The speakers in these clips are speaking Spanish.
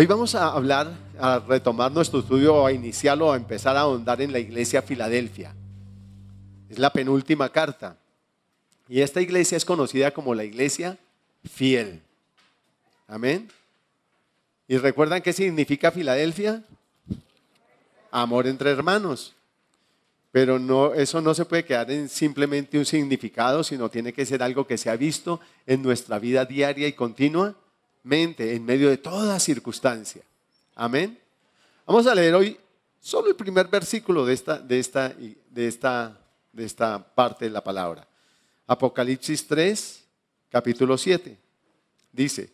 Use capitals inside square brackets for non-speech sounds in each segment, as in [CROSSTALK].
Hoy vamos a hablar, a retomar nuestro estudio, a iniciarlo, a empezar a ahondar en la iglesia Filadelfia. Es la penúltima carta. Y esta iglesia es conocida como la iglesia fiel. Amén. ¿Y recuerdan qué significa Filadelfia? Amor entre hermanos. Pero no, eso no se puede quedar en simplemente un significado, sino tiene que ser algo que se ha visto en nuestra vida diaria y continuamente, en medio de toda circunstancia. Amén. Vamos a leer hoy solo el primer versículo de esta, de esta, de esta, de esta parte de la palabra. Apocalipsis 3, capítulo 7. Dice,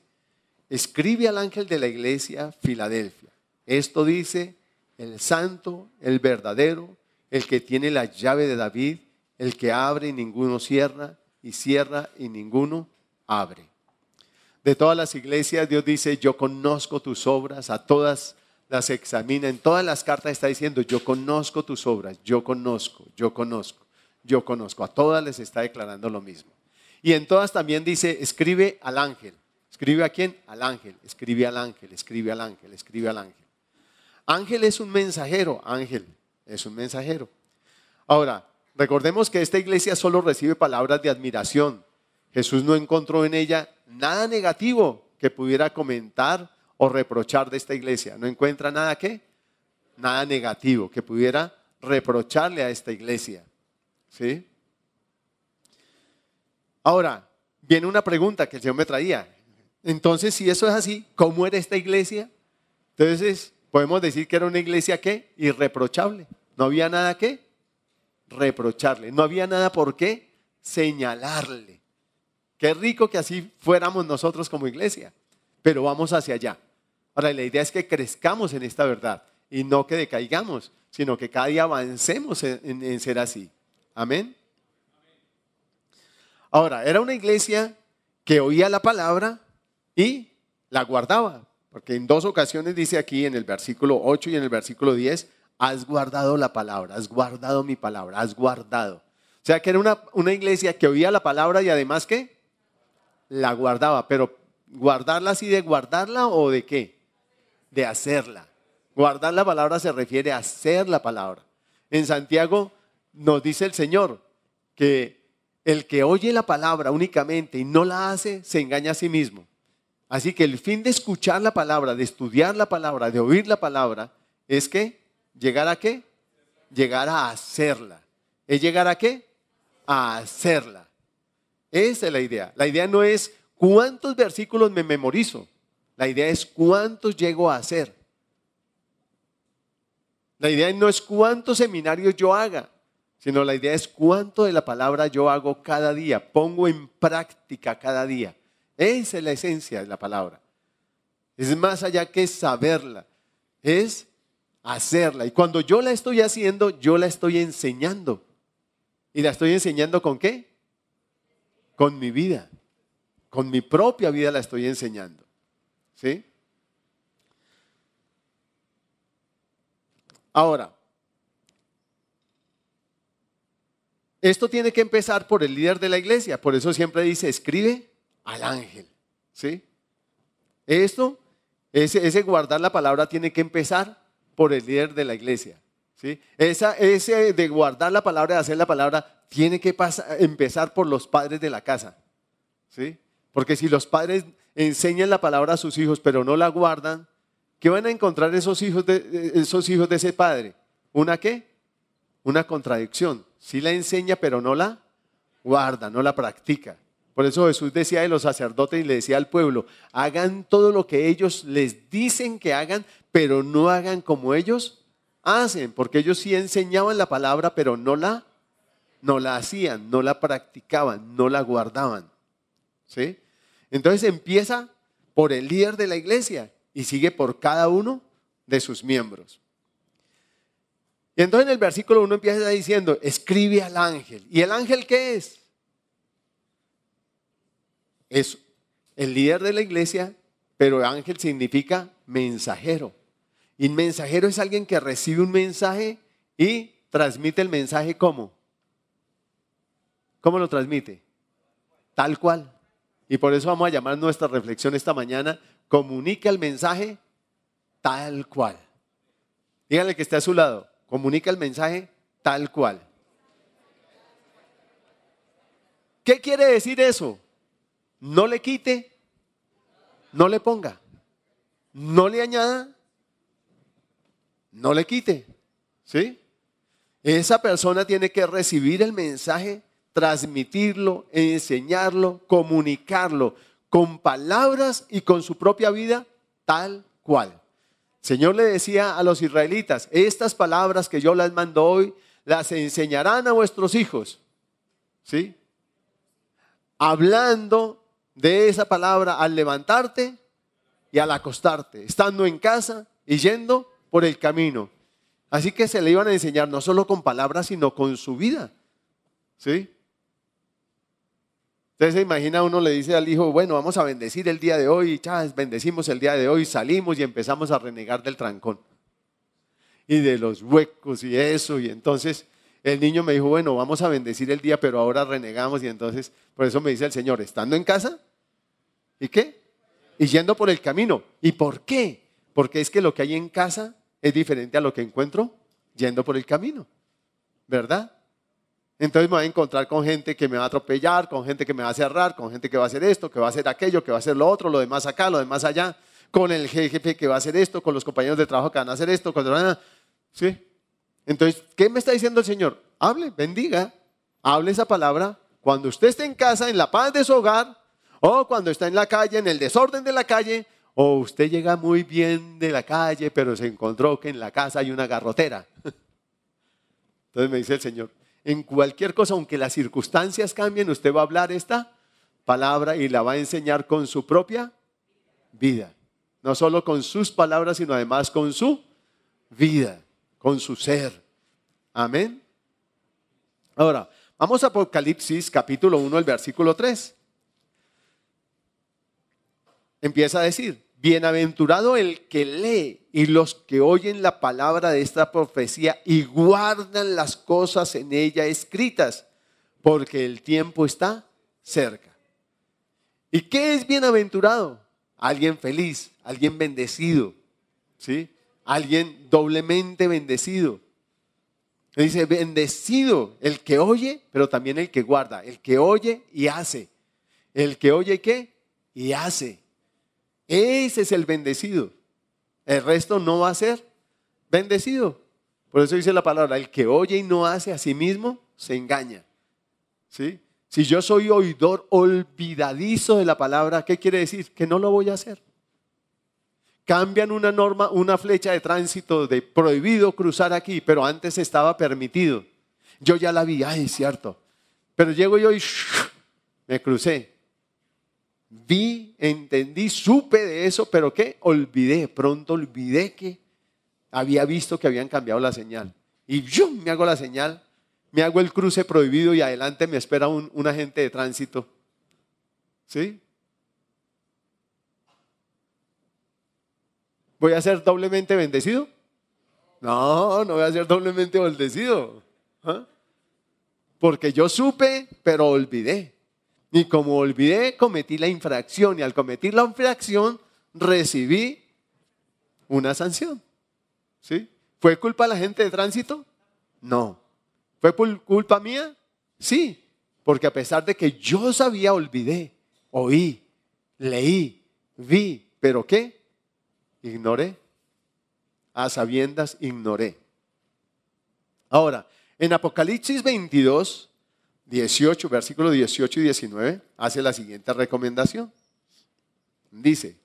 escribe al ángel de la iglesia Filadelfia. Esto dice el santo, el verdadero, el que tiene la llave de David, el que abre y ninguno cierra, y cierra y ninguno abre. De todas las iglesias Dios dice, yo conozco tus obras, a todas las examina, en todas las cartas está diciendo, yo conozco tus obras, yo conozco, yo conozco, yo conozco, a todas les está declarando lo mismo. Y en todas también dice, escribe al ángel, escribe a quién, al ángel, escribe al ángel, escribe al ángel, escribe al ángel. Ángel es un mensajero, ángel es un mensajero. Ahora, recordemos que esta iglesia solo recibe palabras de admiración. Jesús no encontró en ella nada negativo que pudiera comentar o reprochar de esta iglesia. No encuentra nada que, nada negativo que pudiera reprocharle a esta iglesia. ¿Sí? Ahora, viene una pregunta que el Señor me traía. Entonces, si eso es así, ¿cómo era esta iglesia? Entonces, podemos decir que era una iglesia que irreprochable. No había nada que reprocharle, no había nada por qué señalarle. Qué rico que así fuéramos nosotros como iglesia, pero vamos hacia allá. Ahora, la idea es que crezcamos en esta verdad y no que decaigamos, sino que cada día avancemos en, ser así. Amén. Ahora, era una iglesia que oía la palabra y la guardaba. Porque en dos ocasiones dice aquí en el versículo 8 y en el versículo 10, has guardado la palabra, has guardado mi palabra, has guardado. O sea que era una, una iglesia que oía la palabra y además que la guardaba, pero guardarla así de guardarla o de qué? De hacerla. Guardar la palabra se refiere a hacer la palabra. En Santiago nos dice el Señor que el que oye la palabra únicamente y no la hace, se engaña a sí mismo. Así que el fin de escuchar la palabra, de estudiar la palabra, de oír la palabra, es que llegar a qué? Llegar a hacerla. ¿Es llegar a qué? A hacerla. Esa es la idea. La idea no es cuántos versículos me memorizo. La idea es cuántos llego a hacer. La idea no es cuántos seminarios yo haga, sino la idea es cuánto de la palabra yo hago cada día, pongo en práctica cada día. Esa es la esencia de la palabra. Es más allá que saberla, es hacerla. Y cuando yo la estoy haciendo, yo la estoy enseñando. ¿Y la estoy enseñando con qué? Con mi vida. Con mi propia vida la estoy enseñando. ¿Sí? Ahora, esto tiene que empezar por el líder de la iglesia. Por eso siempre dice, escribe al ángel. ¿Sí? Esto, ese, guardar la palabra tiene que empezar por el líder de la iglesia. ¿sí? Esa, ese de guardar la palabra, de hacer la palabra, tiene que empezar por los padres de la casa. ¿sí? Porque si los padres enseñan la palabra a sus hijos, pero no la guardan, ¿qué van a encontrar esos hijos de, esos hijos de ese padre? ¿Una qué? Una contradicción. Sí la enseña, pero no la guarda, no la practica. Por eso Jesús decía de los sacerdotes y le decía al pueblo, hagan todo lo que ellos les dicen que hagan, pero no hagan como ellos hacen, porque ellos sí enseñaban la palabra, pero no la, no la hacían, no la practicaban, no la guardaban. ¿Sí? Entonces empieza por el líder de la iglesia y sigue por cada uno de sus miembros. Y entonces en el versículo 1 empieza diciendo, escribe al ángel. ¿Y el ángel qué es? es el líder de la iglesia, pero ángel significa mensajero. Y mensajero es alguien que recibe un mensaje y transmite el mensaje como. ¿Cómo lo transmite? Tal cual. Y por eso vamos a llamar nuestra reflexión esta mañana, comunica el mensaje tal cual. Díganle que está a su lado. Comunica el mensaje tal cual. ¿Qué quiere decir eso? No le quite, no le ponga, no le añada, no le quite. ¿Sí? Esa persona tiene que recibir el mensaje, transmitirlo, enseñarlo, comunicarlo con palabras y con su propia vida tal cual. Señor le decía a los israelitas, estas palabras que yo les mando hoy, las enseñarán a vuestros hijos. ¿Sí? Hablando de esa palabra al levantarte y al acostarte, estando en casa y yendo por el camino. Así que se le iban a enseñar no solo con palabras, sino con su vida. ¿Sí? Entonces se imagina, uno le dice al hijo, bueno, vamos a bendecir el día de hoy, chas, bendecimos el día de hoy, salimos y empezamos a renegar del trancón y de los huecos y eso. Y entonces el niño me dijo, bueno, vamos a bendecir el día, pero ahora renegamos. Y entonces, por eso me dice el Señor, estando en casa, ¿y qué? Y yendo por el camino. ¿Y por qué? Porque es que lo que hay en casa es diferente a lo que encuentro yendo por el camino. ¿Verdad? Entonces me voy a encontrar con gente que me va a atropellar, con gente que me va a cerrar, con gente que va a hacer esto, que va a hacer aquello, que va a hacer lo otro, lo demás acá, lo demás allá, con el jefe que va a hacer esto, con los compañeros de trabajo que van a hacer esto, con... ¿sí? Entonces, ¿qué me está diciendo el Señor? Hable, bendiga, hable esa palabra cuando usted esté en casa, en la paz de su hogar, o cuando está en la calle, en el desorden de la calle, o usted llega muy bien de la calle, pero se encontró que en la casa hay una garrotera. [LAUGHS] Entonces me dice el Señor, en cualquier cosa, aunque las circunstancias cambien, usted va a hablar esta palabra y la va a enseñar con su propia vida. No solo con sus palabras, sino además con su vida, con su ser. Amén. Ahora, vamos a Apocalipsis capítulo 1, el versículo 3. Empieza a decir, Bienaventurado el que lee y los que oyen la palabra de esta profecía y guardan las cosas en ella escritas, porque el tiempo está cerca. ¿Y qué es bienaventurado? Alguien feliz, alguien bendecido, ¿sí? Alguien doblemente bendecido. Dice, bendecido el que oye, pero también el que guarda, el que oye y hace. El que oye qué? Y hace. Ese es el bendecido. El resto no va a ser bendecido. Por eso dice la palabra, el que oye y no hace a sí mismo, se engaña. ¿Sí? Si yo soy oidor olvidadizo de la palabra, ¿qué quiere decir? Que no lo voy a hacer. Cambian una norma, una flecha de tránsito de prohibido cruzar aquí, pero antes estaba permitido. Yo ya la vi, ay, es cierto. Pero llego yo y me crucé vi, entendí, supe de eso, pero ¿qué? Olvidé, pronto olvidé que había visto que habían cambiado la señal. Y yo me hago la señal, me hago el cruce prohibido y adelante me espera un, agente de tránsito. ¿Sí? ¿Voy a ser doblemente bendecido? No, no voy a ser doblemente bendecido. ¿Ah? Porque yo supe, pero olvidé. Y como olvidé, cometí la infracción. Y al cometer la infracción, recibí una sanción. ¿Sí? ¿Fue culpa de la gente de tránsito? No. ¿Fue culpa mía? Sí. Porque a pesar de que yo sabía, olvidé, oí, leí, vi, pero ¿qué? Ignoré. A sabiendas ignoré. Ahora, en Apocalipsis 22, 18, versículo 18 y 19, hace la siguiente recomendación. Dice,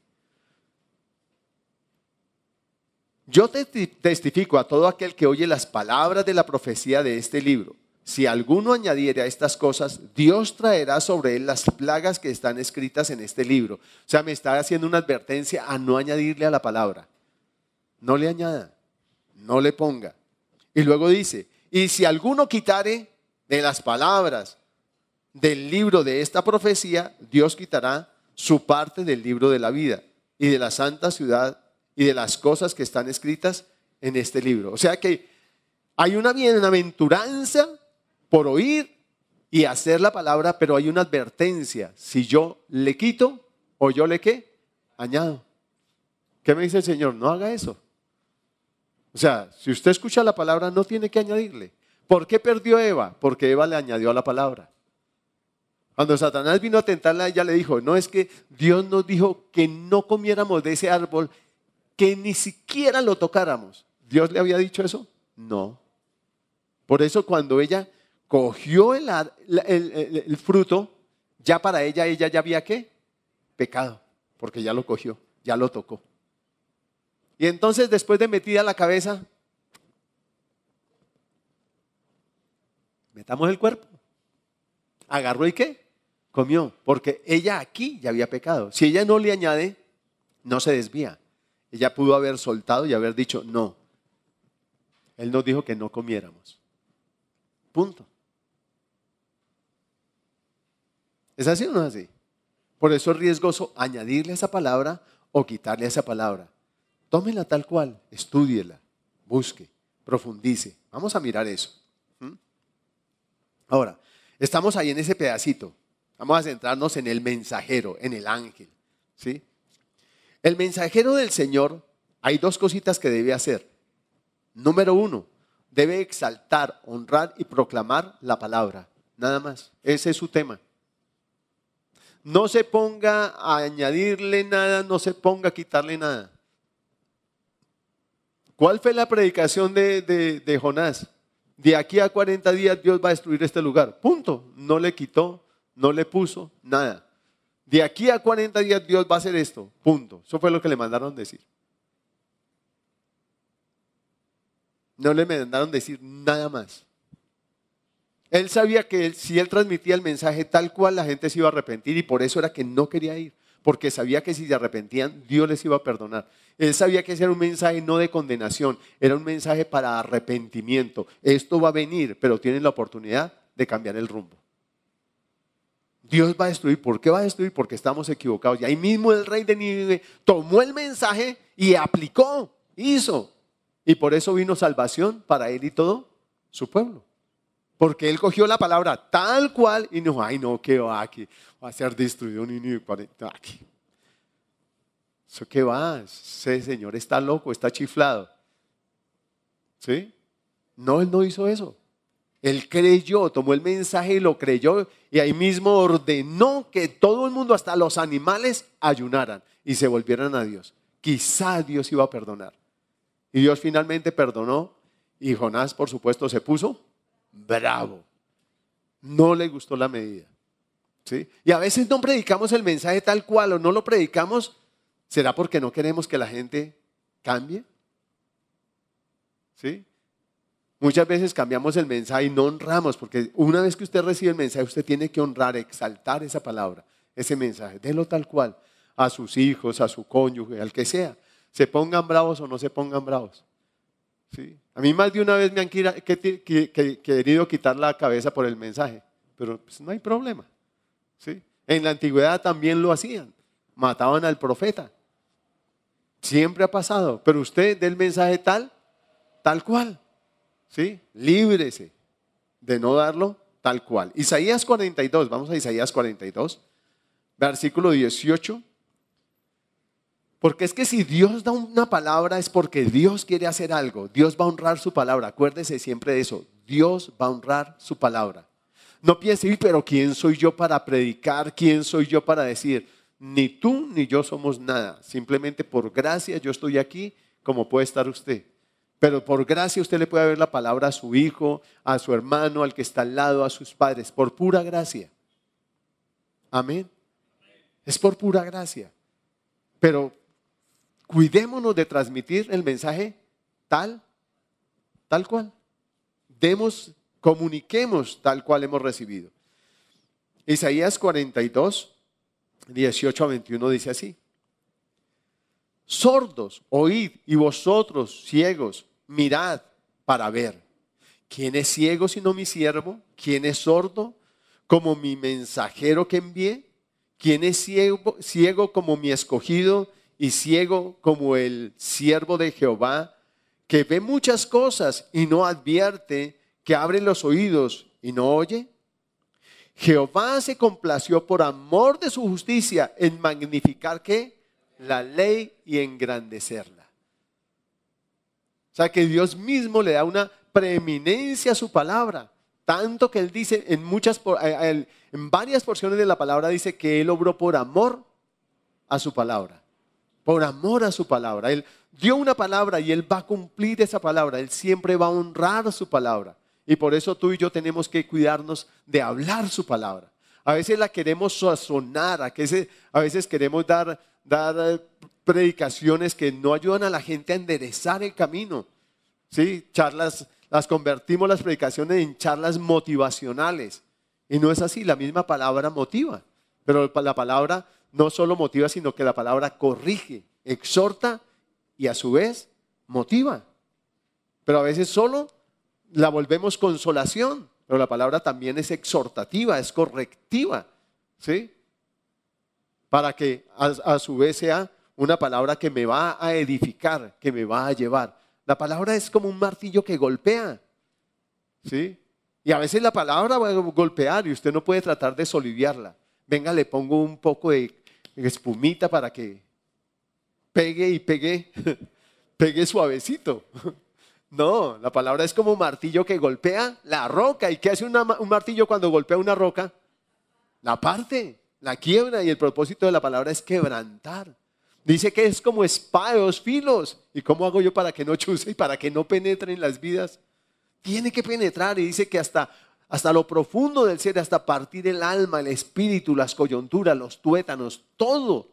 yo testifico a todo aquel que oye las palabras de la profecía de este libro. Si alguno añadiere a estas cosas, Dios traerá sobre él las plagas que están escritas en este libro. O sea, me está haciendo una advertencia a no añadirle a la palabra. No le añada, no le ponga. Y luego dice, y si alguno quitare de las palabras del libro de esta profecía, Dios quitará su parte del libro de la vida y de la santa ciudad y de las cosas que están escritas en este libro. O sea que hay una bienaventuranza por oír y hacer la palabra, pero hay una advertencia. Si yo le quito o yo le qué, añado. ¿Qué me dice el Señor? No haga eso. O sea, si usted escucha la palabra, no tiene que añadirle. ¿Por qué perdió Eva? Porque Eva le añadió a la palabra. Cuando Satanás vino a tentarla, ella le dijo, no es que Dios nos dijo que no comiéramos de ese árbol, que ni siquiera lo tocáramos. ¿Dios le había dicho eso? No. Por eso cuando ella cogió el, fruto, ya para ella, ella ya había qué? Pecado, porque ya lo cogió, ya lo tocó. Y entonces después de metida la cabeza, metamos el cuerpo. Agarró y qué? Comió, porque ella aquí ya había pecado. Si ella no le añade, no se desvía. Ella pudo haber soltado y haber dicho, no. Él nos dijo que no comiéramos. Punto. ¿Es así o no es así? Por eso es riesgoso añadirle esa palabra o quitarle esa palabra. Tómela tal cual, estúdiela, busque, profundice. Vamos a mirar eso. Ahora, estamos ahí en ese pedacito. Vamos a centrarnos en el mensajero, en el ángel. ¿sí? El mensajero del Señor, hay dos cositas que debe hacer. Número uno, debe exaltar, honrar y proclamar la palabra. Nada más. Ese es su tema. No se ponga a añadirle nada, no se ponga a quitarle nada. ¿Cuál fue la predicación de, Jonás? De aquí a 40 días Dios va a destruir este lugar. Punto. No le quitó, no le puso nada. De aquí a 40 días Dios va a hacer esto. Punto. Eso fue lo que le mandaron decir. No le mandaron decir nada más. Él sabía que si él transmitía el mensaje tal cual, la gente se iba a arrepentir y por eso era que no quería ir, porque sabía que si se arrepentían, Dios les iba a perdonar. Él sabía que ese era un mensaje no de condenación, era un mensaje para arrepentimiento. Esto va a venir, pero tienen la oportunidad de cambiar el rumbo. Dios va a destruir. ¿Por qué va a destruir? Porque estamos equivocados. Y ahí mismo el rey de Nínive tomó el mensaje y aplicó, hizo. Y por eso vino salvación para él y todo su pueblo. Porque él cogió la palabra tal cual y no, ay no, que va aquí, va a ser destruido ni aquí. ¿Eso qué va? Ese señor está loco, está chiflado. ¿Sí? No, él no hizo eso. Él creyó, tomó el mensaje y lo creyó y ahí mismo ordenó que todo el mundo, hasta los animales, ayunaran y se volvieran a Dios. Quizá Dios iba a perdonar. Y Dios finalmente perdonó y Jonás, por supuesto, se puso bravo. No le gustó la medida. ¿sí? Y a veces no predicamos el mensaje tal cual o no lo predicamos. ¿Será porque no queremos que la gente cambie? ¿Sí? Muchas veces cambiamos el mensaje y no honramos, porque una vez que usted recibe el mensaje, usted tiene que honrar, exaltar esa palabra, ese mensaje, délo tal cual, a sus hijos, a su cónyuge, al que sea, se pongan bravos o no se pongan bravos. A mí más de una vez me han querido quitar la cabeza por el mensaje, pero pues, no hay problema. ¿sí? En la antigüedad también lo hacían, mataban al profeta. Siempre ha pasado, pero usted del mensaje tal, tal cual. ¿sí? Líbrese de no darlo tal cual. Isaías 42, vamos a Isaías 42, versículo 18 porque es que si Dios da una palabra es porque Dios quiere hacer algo. Dios va a honrar su palabra. Acuérdese siempre de eso. Dios va a honrar su palabra. No piense, pero ¿quién soy yo para predicar? ¿Quién soy yo para decir? Ni tú ni yo somos nada. Simplemente por gracia yo estoy aquí como puede estar usted. Pero por gracia usted le puede ver la palabra a su hijo, a su hermano, al que está al lado, a sus padres. Por pura gracia. Amén. Es por pura gracia. Pero cuidémonos de transmitir el mensaje tal, tal cual. Demos, comuniquemos tal cual hemos recibido. Isaías 42, 18 a 21 dice así. Sordos, oíd, y vosotros, ciegos, mirad para ver. ¿Quién es ciego sino mi siervo? ¿Quién es sordo como mi mensajero que envié? ¿Quién es ciego, ciego como mi escogido y ciego como el siervo de Jehová, que ve muchas cosas y no advierte, que abre los oídos y no oye? Jehová se complació por amor de su justicia en magnificar qué? la ley y engrandecerla. O sea que Dios mismo le da una preeminencia a su palabra. Tanto que Él dice en, muchas, en varias porciones de la palabra, dice que Él obró por amor a su palabra. Por amor a su palabra. Él dio una palabra y Él va a cumplir esa palabra. Él siempre va a honrar su palabra. Y por eso tú y yo tenemos que cuidarnos de hablar su palabra. A veces la queremos sazonar, a veces, a veces queremos dar, eh, predicaciones que no ayudan a la gente a enderezar el camino. ¿Sí? Charlas, las convertimos las predicaciones en charlas motivacionales. Y no es así, la misma palabra motiva. Pero la palabra no solo motiva, sino que la palabra corrige, exhorta y a su vez motiva. Pero a veces solo la volvemos consolación, pero la palabra también es exhortativa, es correctiva, ¿sí? Para que a, su vez sea una palabra que me va a edificar, que me va a llevar. La palabra es como un martillo que golpea, ¿sí? Y a veces la palabra va a golpear y usted no puede tratar de soliviarla. Venga, le pongo un poco de espumita para que pegue y pegue, [LAUGHS] pegue suavecito. No, la palabra es como un martillo que golpea la roca. ¿Y qué hace un martillo cuando golpea una roca? La parte, la quiebra y el propósito de la palabra es quebrantar. Dice que es como espada de dos filos. ¿Y cómo hago yo para que no chuse y para que no penetre en las vidas? Tiene que penetrar y dice que hasta, hasta lo profundo del ser, hasta partir el alma, el espíritu, las coyunturas, los tuétanos, todo.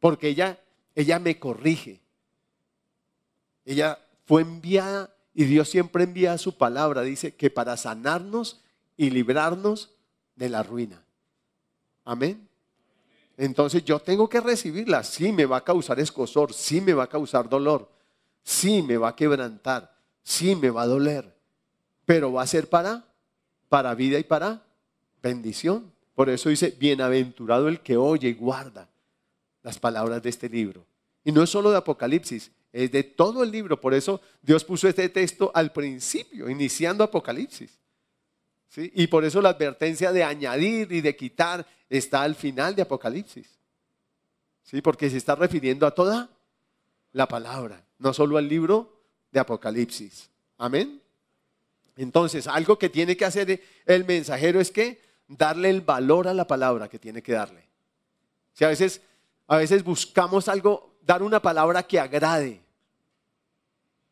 Porque ella, ella me corrige. Ella fue enviada y Dios siempre envía su palabra, dice que para sanarnos y librarnos de la ruina. Amén. Entonces yo tengo que recibirla. Sí me va a causar escosor, sí me va a causar dolor, sí me va a quebrantar, sí me va a doler, pero va a ser para para vida y para bendición. Por eso dice, bienaventurado el que oye y guarda las palabras de este libro. Y no es solo de Apocalipsis, es de todo el libro. Por eso Dios puso este texto al principio, iniciando Apocalipsis. ¿Sí? Y por eso la advertencia de añadir y de quitar está al final de Apocalipsis. ¿Sí? Porque se está refiriendo a toda la palabra, no solo al libro de Apocalipsis. Amén. Entonces, algo que tiene que hacer el mensajero es que darle el valor a la palabra que tiene que darle. Si a veces, a veces buscamos algo dar una palabra que agrade.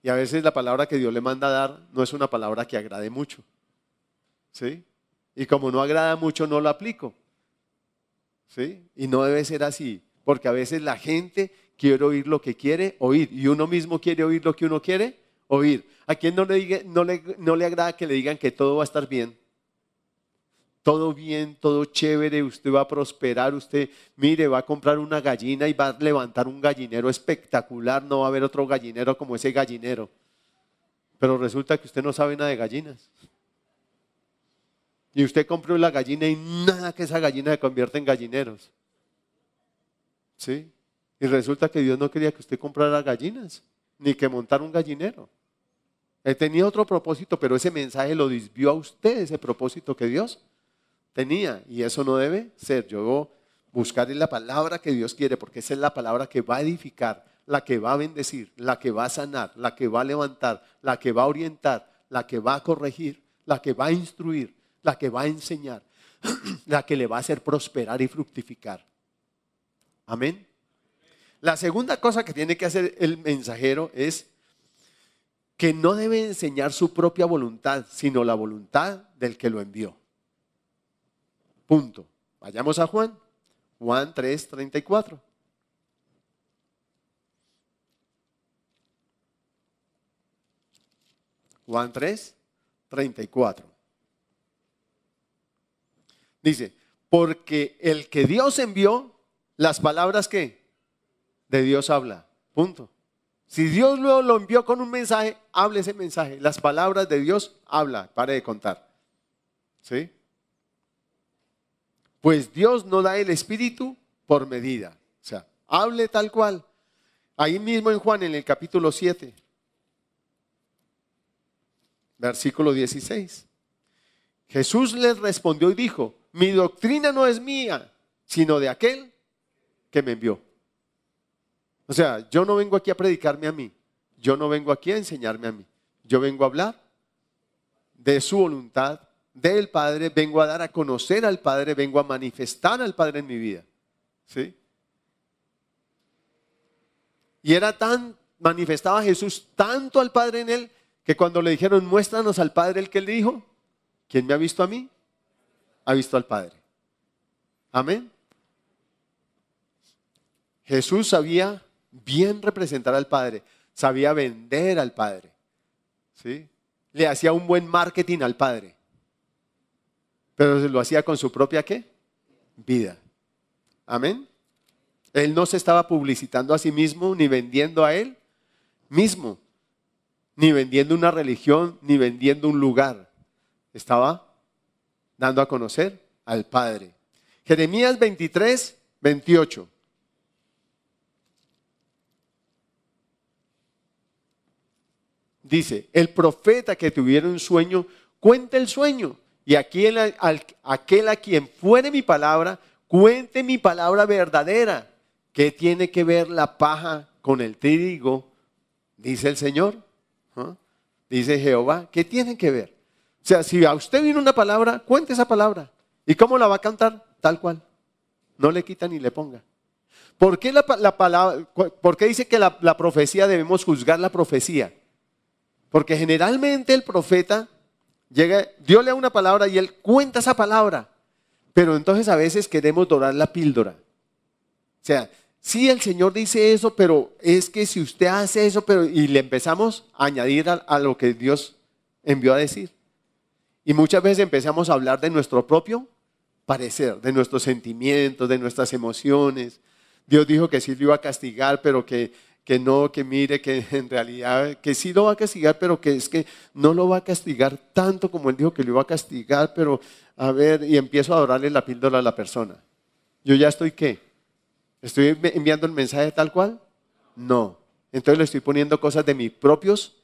Y a veces la palabra que Dios le manda a dar no es una palabra que agrade mucho. ¿Sí? Y como no agrada mucho, no lo aplico. ¿Sí? Y no debe ser así, porque a veces la gente quiere oír lo que quiere oír y uno mismo quiere oír lo que uno quiere oír. ¿A quién no le, no le, no le agrada que le digan que todo va a estar bien? Todo bien, todo chévere, usted va a prosperar, usted, mire, va a comprar una gallina y va a levantar un gallinero espectacular, no va a haber otro gallinero como ese gallinero. Pero resulta que usted no sabe nada de gallinas. Y usted compró la gallina y nada que esa gallina se convierta en gallineros. ¿Sí? Y resulta que Dios no quería que usted comprara gallinas, ni que montara un gallinero. Él tenía otro propósito, pero ese mensaje lo desvió a usted, ese propósito que Dios tenía. Y eso no debe ser. Yo debo buscar en la palabra que Dios quiere, porque esa es la palabra que va a edificar, la que va a bendecir, la que va a sanar, la que va a levantar, la que va a orientar, la que va a corregir, la que va a instruir, la que va a enseñar, [CLEARS THROAT] la que le va a hacer prosperar y fructificar. Amén. La segunda cosa que tiene que hacer el mensajero es que no debe enseñar su propia voluntad, sino la voluntad del que lo envió. Punto. Vayamos a Juan. Juan 3, 34. Juan 3, 34. Dice, porque el que Dios envió, las palabras que de Dios habla. Punto. Si Dios luego lo envió con un mensaje, hable ese mensaje. Las palabras de Dios habla. Pare de contar. ¿Sí? Pues Dios no da el Espíritu por medida. O sea, hable tal cual. Ahí mismo en Juan, en el capítulo 7, versículo 16. Jesús les respondió y dijo, mi doctrina no es mía, sino de aquel que me envió. O sea, yo no vengo aquí a predicarme a mí, yo no vengo aquí a enseñarme a mí, yo vengo a hablar de su voluntad, del Padre, vengo a dar a conocer al Padre, vengo a manifestar al Padre en mi vida. ¿Sí? Y era tan, manifestaba Jesús tanto al Padre en él, que cuando le dijeron, muéstranos al Padre, el que le dijo, ¿quién me ha visto a mí? Ha visto al Padre. Amén. Jesús sabía bien representar al Padre, sabía vender al Padre. ¿Sí? Le hacía un buen marketing al Padre. Pero lo hacía con su propia qué? Vida. Amén. Él no se estaba publicitando a sí mismo ni vendiendo a él mismo, ni vendiendo una religión, ni vendiendo un lugar. Estaba dando a conocer al Padre. Jeremías 23, 28. dice, el profeta que tuviera un sueño, cuente el sueño. Y aquel, aquel a quien fuere mi palabra, cuente mi palabra verdadera. ¿Qué tiene que ver la paja con el trigo? Dice el Señor. Dice Jehová. ¿Qué tiene que ver? O sea, si a usted viene una palabra, cuente esa palabra. ¿Y cómo la va a cantar? Tal cual. No le quita ni le ponga. ¿Por qué, la, palabra, ¿por qué dice que la profecía debemos juzgar la profecía? Porque generalmente el profeta llega, Dios le da una palabra y él cuenta esa palabra. Pero entonces a veces queremos dorar la píldora. O sea, sí el Señor dice eso, pero es que si usted hace eso, pero y le empezamos a añadir a, lo que Dios envió a decir. Y muchas veces empezamos a hablar de nuestro propio parecer, de nuestros sentimientos, de nuestras emociones. Dios dijo que sí lo iba a castigar, pero que que no, que mire, que [LAUGHS] en realidad, que sí lo va a castigar, pero que es que no lo va a castigar tanto como él dijo que lo iba a castigar, pero a ver, y empiezo a adorarle la píldora a la persona. Yo ya estoy qué? ¿Estoy enviando el mensaje tal cual? No. Entonces le estoy poniendo cosas de mis propios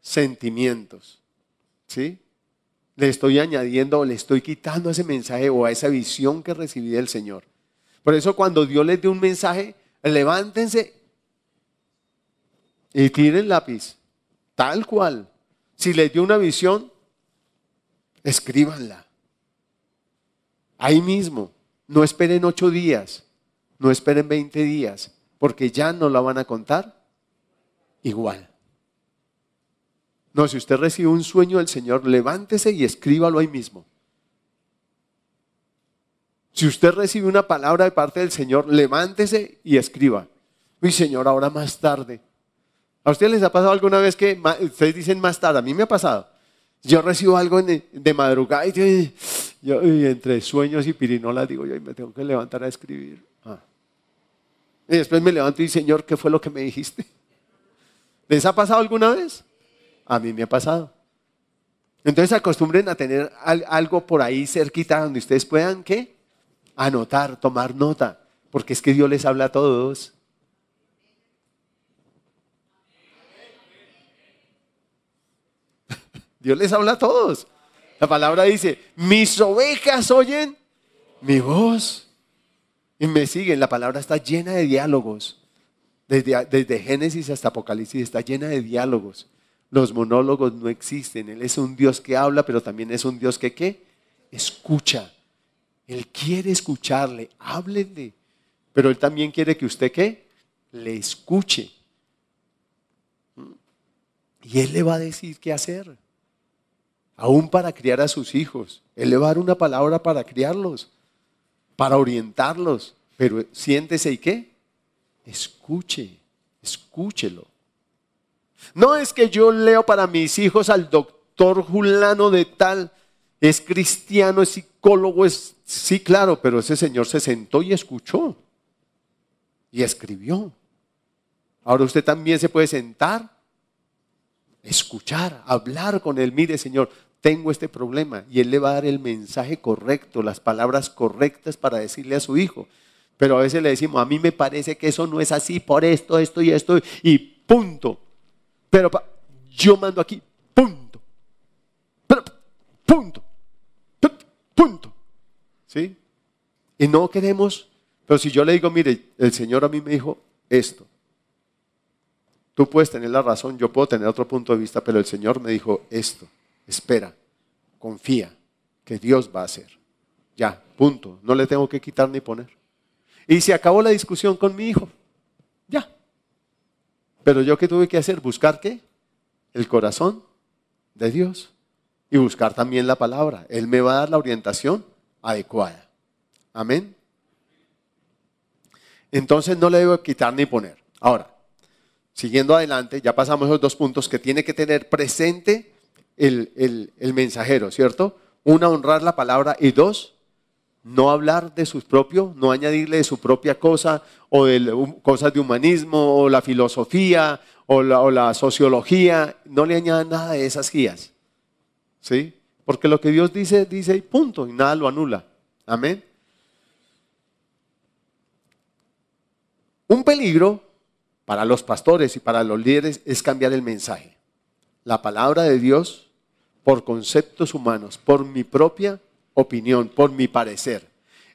sentimientos. ¿Sí? Le estoy añadiendo o le estoy quitando ese mensaje o a esa visión que recibí del Señor. Por eso cuando Dios les dio un mensaje, levántense y tiren lápiz, tal cual. Si les dio una visión, escríbanla. Ahí mismo. No esperen ocho días, no esperen veinte días, porque ya no la van a contar igual. No, si usted recibe un sueño del Señor, levántese y escríbalo ahí mismo. Si usted recibe una palabra de parte del Señor, levántese y escriba. Mi Señor, ahora más tarde ¿A ustedes les ha pasado alguna vez que ustedes dicen más tarde? A mí me ha pasado. Yo recibo algo de, madrugada y yo, entre sueños y pirinolas digo, yo me tengo que levantar a escribir. Ah. Y después me levanto y Señor, ¿qué fue lo que me dijiste? ¿Les ha pasado alguna vez? A mí me ha pasado. Entonces acostumbren a tener algo por ahí cerquita donde ustedes puedan, ¿qué? Anotar, tomar nota, porque es que Dios les habla a todos. Dios les habla a todos. La palabra dice, mis ovejas oyen mi voz. Y me siguen. La palabra está llena de diálogos. Desde, desde Génesis hasta Apocalipsis está llena de diálogos. Los monólogos no existen. Él es un Dios que habla, pero también es un Dios que ¿qué? Escucha. Él quiere escucharle. Háblenle. Pero Él también quiere que usted ¿qué? Le escuche. Y Él le va a decir qué hacer aún para criar a sus hijos. Él una palabra para criarlos, para orientarlos. Pero siéntese y qué? Escuche, escúchelo. No es que yo leo para mis hijos al doctor Julano de tal, es cristiano, es psicólogo, es... Sí, claro, pero ese señor se sentó y escuchó y escribió. Ahora usted también se puede sentar, escuchar, hablar con él. Mire, Señor, tengo este problema y él le va a dar el mensaje correcto, las palabras correctas para decirle a su hijo. Pero a veces le decimos, a mí me parece que eso no es así por esto, esto y esto y punto. Pero yo mando aquí, punto. Pero, punto. Punto. ¿Sí? Y no queremos, pero si yo le digo, mire, el Señor a mí me dijo esto, tú puedes tener la razón, yo puedo tener otro punto de vista, pero el Señor me dijo esto, espera, confía, que Dios va a hacer. Ya, punto, no le tengo que quitar ni poner. Y se acabó la discusión con mi hijo, ya. Pero yo qué tuve que hacer, buscar qué? El corazón de Dios y buscar también la palabra. Él me va a dar la orientación adecuada. Amén. Entonces no le debo quitar ni poner. Ahora, siguiendo adelante, ya pasamos esos dos puntos que tiene que tener presente el, mensajero, ¿cierto? Una, honrar la palabra y dos, no hablar de su propio, no añadirle de su propia cosa o de cosas de humanismo o la filosofía o la, o la sociología, no le añadan nada de esas guías. ¿Sí? Porque lo que Dios dice, dice y punto, y nada lo anula. Amén. Un peligro para los pastores y para los líderes es cambiar el mensaje. La palabra de Dios por conceptos humanos, por mi propia opinión, por mi parecer.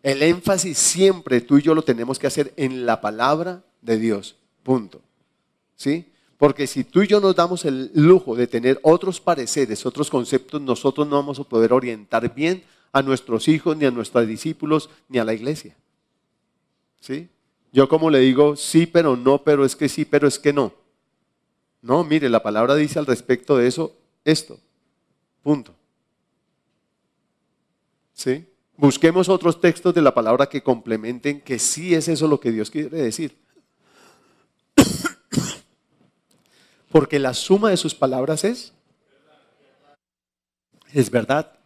El énfasis siempre tú y yo lo tenemos que hacer en la palabra de Dios. Punto. ¿Sí? Porque si tú y yo nos damos el lujo de tener otros pareceres, otros conceptos, nosotros no vamos a poder orientar bien a nuestros hijos, ni a nuestros discípulos, ni a la iglesia. ¿Sí? Yo como le digo, sí, pero no, pero es que sí, pero es que no. No, mire, la palabra dice al respecto de eso esto. Punto. ¿Sí? Busquemos otros textos de la palabra que complementen que sí es eso lo que Dios quiere decir. [COUGHS] Porque la suma de sus palabras es es verdad.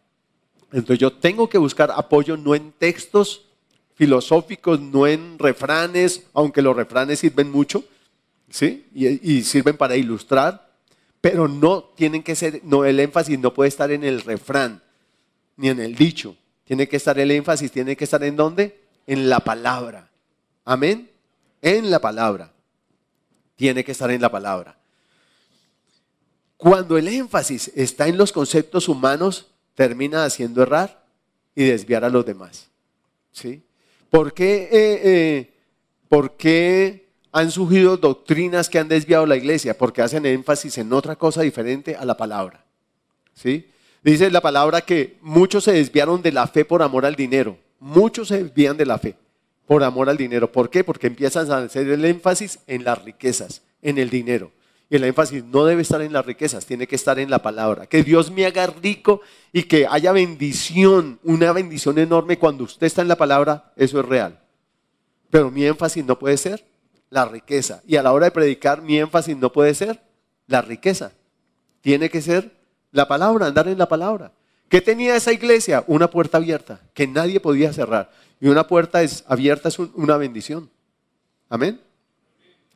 Entonces yo tengo que buscar apoyo no en textos filosóficos, no en refranes, aunque los refranes sirven mucho, ¿sí? Y, sirven para ilustrar, pero no tienen que ser, no, el énfasis no puede estar en el refrán, ni en el dicho. Tiene que estar el énfasis, tiene que estar en dónde? En la palabra. Amén. En la palabra. Tiene que estar en la palabra. Cuando el énfasis está en los conceptos humanos, termina haciendo errar y desviar a los demás. ¿Sí? ¿Por qué, eh, eh, ¿Por qué han surgido doctrinas que han desviado la iglesia? Porque hacen énfasis en otra cosa diferente a la palabra. ¿Sí? Dice la palabra que muchos se desviaron de la fe por amor al dinero. Muchos se desvían de la fe por amor al dinero. ¿Por qué? Porque empiezan a hacer el énfasis en las riquezas, en el dinero. Y el énfasis no debe estar en las riquezas, tiene que estar en la palabra. Que Dios me haga rico y que haya bendición, una bendición enorme cuando usted está en la palabra, eso es real. Pero mi énfasis no puede ser la riqueza. Y a la hora de predicar, mi énfasis no puede ser la riqueza. Tiene que ser la palabra, andar en la palabra. ¿Qué tenía esa iglesia? Una puerta abierta, que nadie podía cerrar. Y una puerta es, abierta es una bendición. Amén.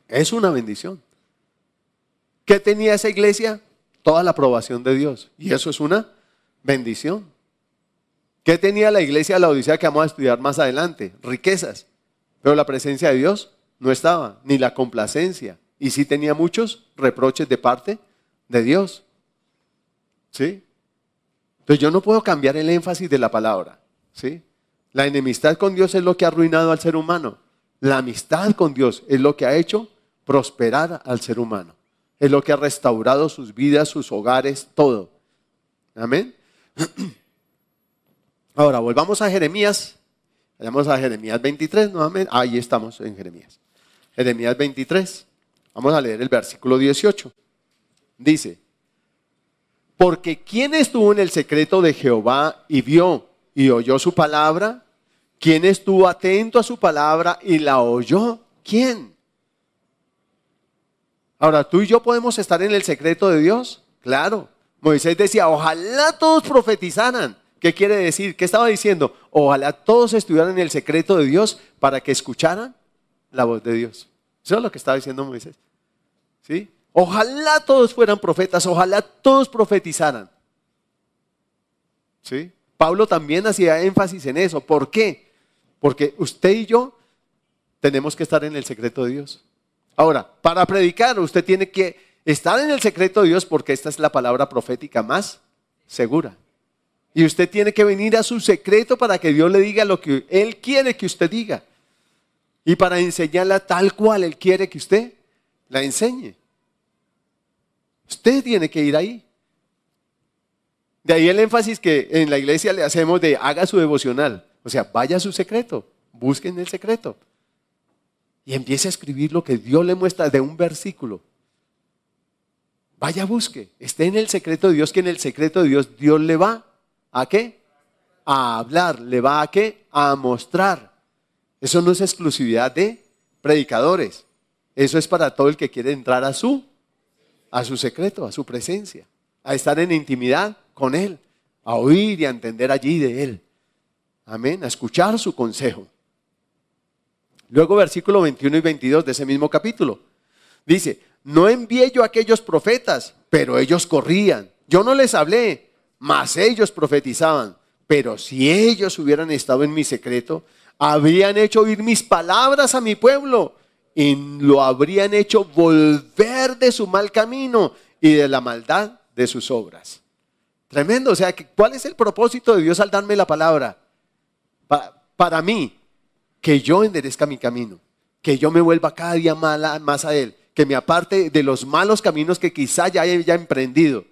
Es una bendición. ¿Qué tenía esa iglesia? Toda la aprobación de Dios. Y eso es una bendición. ¿Qué tenía la iglesia de la Odisea que vamos a estudiar más adelante? Riquezas. Pero la presencia de Dios no estaba, ni la complacencia. Y sí tenía muchos reproches de parte de Dios. ¿Sí? Entonces yo no puedo cambiar el énfasis de la palabra. ¿Sí? La enemistad con Dios es lo que ha arruinado al ser humano. La amistad con Dios es lo que ha hecho prosperar al ser humano es lo que ha restaurado sus vidas, sus hogares, todo. Amén. [CLEARS THROAT] Ahora, volvamos a Jeremías. Vayamos a Jeremías 23 nuevamente. Ahí estamos en Jeremías. Jeremías 23. Vamos a leer el versículo 18. Dice, porque ¿quién estuvo en el secreto de Jehová y vio y oyó su palabra? ¿Quién estuvo atento a su palabra y la oyó? ¿Quién? Ahora, ¿tú y yo podemos estar en el secreto de Dios? Claro. Moisés decía, ojalá todos profetizaran. ¿Qué quiere decir? ¿Qué estaba diciendo? Ojalá todos estuvieran en el secreto de Dios para que escucharan la voz de Dios. Eso es lo que estaba diciendo Moisés. ¿Sí? Ojalá todos fueran profetas, ojalá todos profetizaran. ¿Sí? Pablo también hacía énfasis en eso. ¿Por qué? Porque usted y yo tenemos que estar en el secreto de Dios. Ahora, para predicar usted tiene que estar en el secreto de Dios porque esta es la palabra profética más segura. Y usted tiene que venir a su secreto para que Dios le diga lo que Él quiere que usted diga. Y para enseñarla tal cual Él quiere que usted la enseñe. Usted tiene que ir ahí. De ahí el énfasis que en la iglesia le hacemos de haga su devocional. O sea, vaya a su secreto, busquen el secreto. Y empiece a escribir lo que Dios le muestra de un versículo. Vaya, busque, esté en el secreto de Dios, que en el secreto de Dios Dios le va a qué? A hablar, le va a qué? A mostrar. Eso no es exclusividad de predicadores. Eso es para todo el que quiere entrar a su a su secreto, a su presencia, a estar en intimidad con él, a oír y a entender allí de él. Amén, a escuchar su consejo. Luego versículo 21 y 22 de ese mismo capítulo. Dice, no envié yo a aquellos profetas, pero ellos corrían. Yo no les hablé, mas ellos profetizaban. Pero si ellos hubieran estado en mi secreto, habrían hecho oír mis palabras a mi pueblo y lo habrían hecho volver de su mal camino y de la maldad de sus obras. Tremendo, o sea, ¿cuál es el propósito de Dios al darme la palabra? para mí, que yo enderezca mi camino, que yo me vuelva cada día más a Él, que me aparte de los malos caminos que quizá ya haya emprendido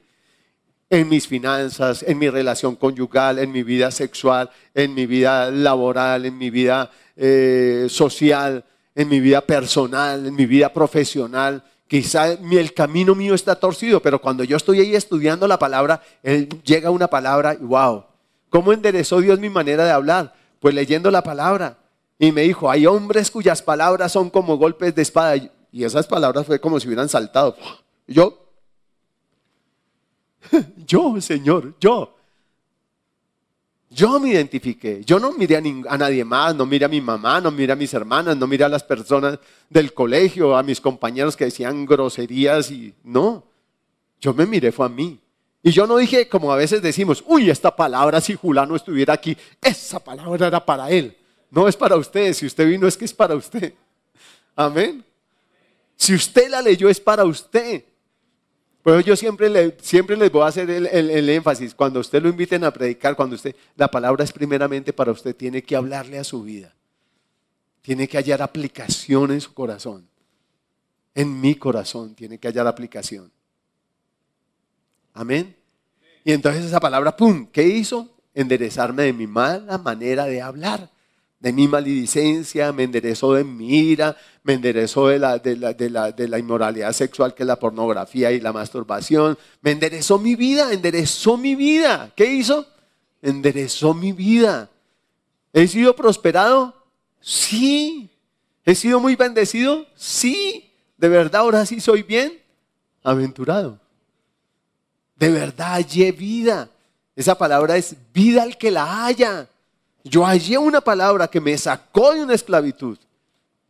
en mis finanzas, en mi relación conyugal, en mi vida sexual, en mi vida laboral, en mi vida eh, social, en mi vida personal, en mi vida profesional. Quizá el camino mío está torcido, pero cuando yo estoy ahí estudiando la palabra, él, llega una palabra y wow, ¿cómo enderezó Dios mi manera de hablar? Pues leyendo la palabra. Y me dijo, hay hombres cuyas palabras son como golpes de espada. Y esas palabras fue como si hubieran saltado. yo, [LAUGHS] yo, Señor, yo. Yo me identifiqué. Yo no miré a, nadie más, no miré a mi mamá, no miré a mis hermanas, no miré a las personas del colegio, a mis compañeros que decían groserías y no. Yo me miré fue a mí. Y yo no dije, como a veces decimos, uy, esta palabra si Julano estuviera aquí, esa palabra era para él. No es para usted, si usted vino es que es para usted. Amén. Si usted la leyó es para usted. Pero yo siempre, le, siempre les voy a hacer el, énfasis. Cuando usted lo inviten a predicar, cuando usted, la palabra es primeramente para usted, tiene que hablarle a su vida. Tiene que hallar aplicación en su corazón. En mi corazón tiene que hallar aplicación. Amén. Y entonces esa palabra, ¡pum! ¿Qué hizo? Enderezarme de mi mala manera de hablar de mi maledicencia, me enderezó de mi ira, me enderezó de la, de, la, de, la, de la, inmoralidad sexual que es la pornografía y la masturbación, me enderezó mi vida, enderezó mi vida. ¿Qué hizo? Enderezó mi vida. ¿He sido prosperado? Sí. ¿He sido muy bendecido? Sí. ¿De verdad ahora sí soy bien? Aventurado. De verdad hallé vida. Esa palabra es vida al que la haya. Yo hallé una palabra que me sacó de una esclavitud,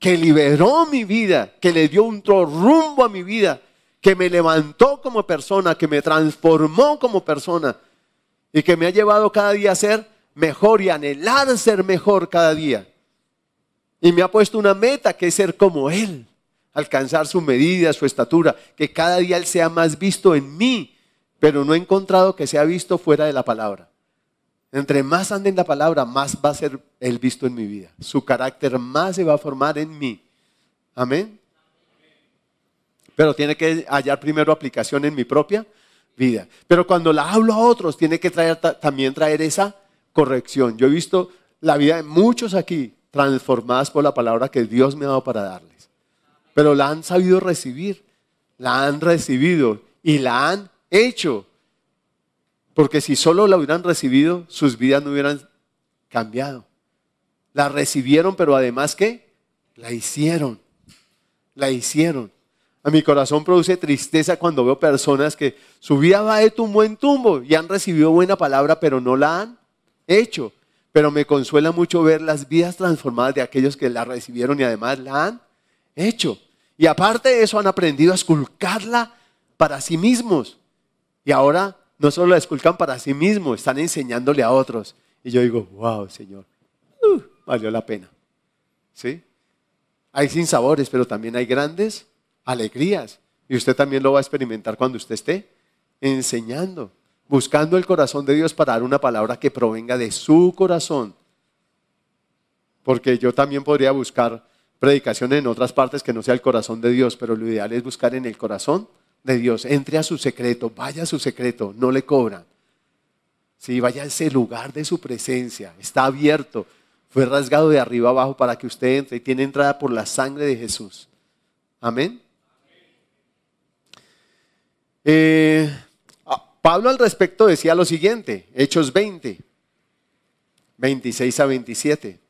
que liberó mi vida, que le dio un rumbo a mi vida, que me levantó como persona, que me transformó como persona y que me ha llevado cada día a ser mejor y anhelar ser mejor cada día. Y me ha puesto una meta que es ser como Él, alcanzar su medida, su estatura, que cada día Él sea más visto en mí, pero no he encontrado que sea visto fuera de la palabra. Entre más ande en la palabra, más va a ser el visto en mi vida. Su carácter más se va a formar en mí. Amén. Pero tiene que hallar primero aplicación en mi propia vida. Pero cuando la hablo a otros, tiene que traer, también traer esa corrección. Yo he visto la vida de muchos aquí transformadas por la palabra que Dios me ha dado para darles. Pero la han sabido recibir, la han recibido y la han hecho. Porque si solo la hubieran recibido, sus vidas no hubieran cambiado. La recibieron, pero además que la hicieron. La hicieron. A mi corazón produce tristeza cuando veo personas que su vida va de tumbo en tumbo y han recibido buena palabra, pero no la han hecho. Pero me consuela mucho ver las vidas transformadas de aquellos que la recibieron y además la han hecho. Y aparte de eso han aprendido a esculcarla para sí mismos. Y ahora no solo la esculcan para sí mismos, están enseñándole a otros. Y yo digo, wow, Señor, uh, valió la pena. ¿Sí? Hay sinsabores, pero también hay grandes alegrías. Y usted también lo va a experimentar cuando usted esté enseñando, buscando el corazón de Dios para dar una palabra que provenga de su corazón. Porque yo también podría buscar predicación en otras partes que no sea el corazón de Dios, pero lo ideal es buscar en el corazón de Dios. Entre a su secreto, vaya a su secreto, no le cobran. Sí, vaya a ese lugar de su presencia, está abierto, fue rasgado de arriba abajo para que usted entre y tiene entrada por la sangre de Jesús. Amén. Eh, ah, Pablo al respecto decía lo siguiente, Hechos 20, 26 a 27.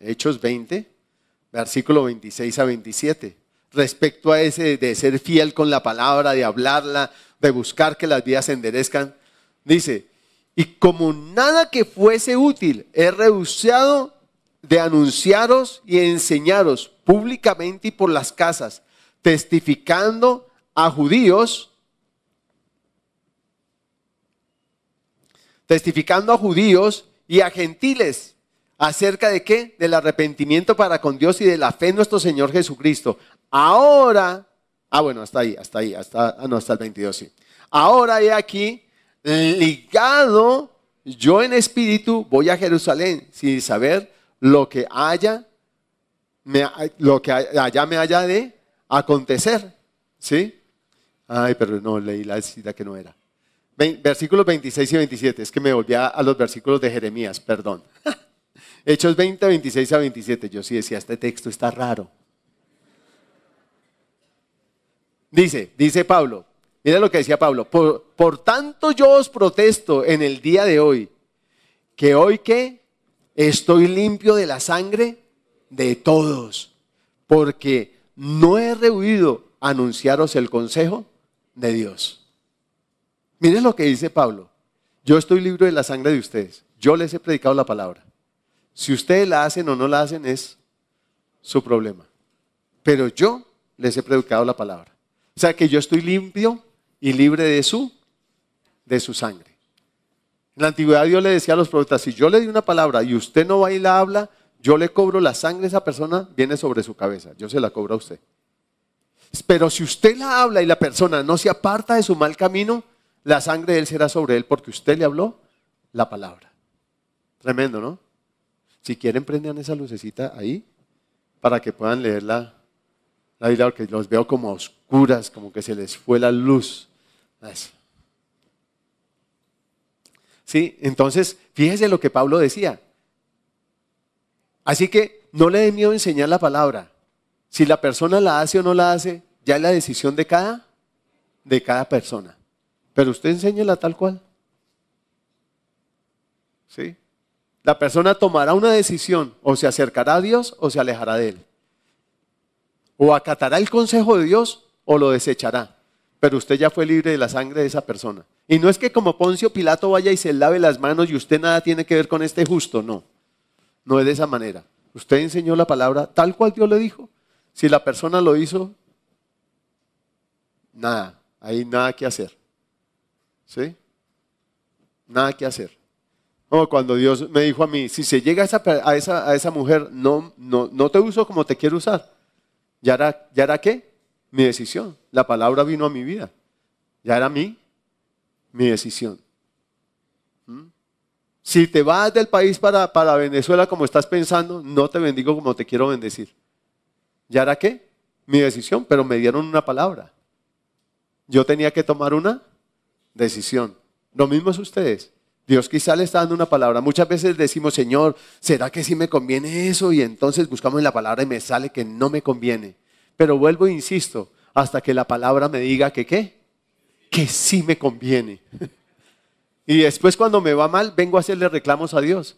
Hechos 20, versículo 26 a 27. Respecto a ese de ser fiel con la palabra, de hablarla, de buscar que las vidas se enderezcan, dice, y como nada que fuese útil, he rehusado de anunciaros y enseñaros públicamente y por las casas, testificando a judíos, testificando a judíos y a gentiles ¿Acerca de qué? Del arrepentimiento para con Dios y de la fe en nuestro Señor Jesucristo. Ahora, ah bueno, hasta ahí, hasta ahí, hasta, ah, no, hasta el 22, sí. Ahora he aquí, ligado yo en espíritu, voy a Jerusalén sin saber lo que haya, lo que allá me haya de acontecer. ¿Sí? Ay, pero no, leí la cita que no era. Versículos 26 y 27, es que me volví a los versículos de Jeremías, perdón. [LAUGHS] Hechos 20, 26 a 27. Yo sí decía, este texto está raro. Dice, dice Pablo, mira lo que decía Pablo, por, tanto yo os protesto en el día de hoy, que hoy que estoy limpio de la sangre de todos, porque no he rehuido anunciaros el consejo de Dios. Miren lo que dice Pablo, yo estoy libre de la sangre de ustedes, yo les he predicado la palabra. Si ustedes la hacen o no la hacen es su problema. Pero yo les he predicado la palabra. O sea que yo estoy limpio y libre de su, de su sangre. En la antigüedad Dios le decía a los profetas, si yo le di una palabra y usted no va y la habla, yo le cobro la sangre a esa persona, viene sobre su cabeza. Yo se la cobro a usted. Pero si usted la habla y la persona no se aparta de su mal camino, la sangre de él será sobre él porque usted le habló la palabra. Tremendo, ¿no? Si quieren, prendan esa lucecita ahí para que puedan leer la Biblia, porque los veo como oscuras, como que se les fue la luz. Sí, entonces, fíjese lo que Pablo decía. Así que no le dé miedo enseñar la palabra. Si la persona la hace o no la hace, ya es la decisión de cada, de cada persona. Pero usted enséñela tal cual. ¿Sí? La persona tomará una decisión, o se acercará a Dios o se alejará de Él. O acatará el consejo de Dios o lo desechará. Pero usted ya fue libre de la sangre de esa persona. Y no es que como Poncio Pilato vaya y se lave las manos y usted nada tiene que ver con este justo, no. No es de esa manera. Usted enseñó la palabra tal cual Dios le dijo. Si la persona lo hizo, nada, hay nada que hacer. ¿Sí? Nada que hacer. Oh, cuando Dios me dijo a mí, si se llega a esa, a esa, mujer, no, no, no te uso como te quiero usar. ¿Ya era, ¿Ya era qué? Mi decisión. La palabra vino a mi vida. Ya era mi, mi decisión. ¿Mm? Si te vas del país para, para Venezuela como estás pensando, no te bendigo como te quiero bendecir. ¿Ya era qué? Mi decisión, pero me dieron una palabra. Yo tenía que tomar una decisión. Lo mismo es ustedes. Dios quizá le está dando una palabra. Muchas veces decimos, Señor, ¿será que sí me conviene eso? Y entonces buscamos en la palabra y me sale que no me conviene. Pero vuelvo e insisto, hasta que la palabra me diga que qué, que sí me conviene. [LAUGHS] y después cuando me va mal, vengo a hacerle reclamos a Dios.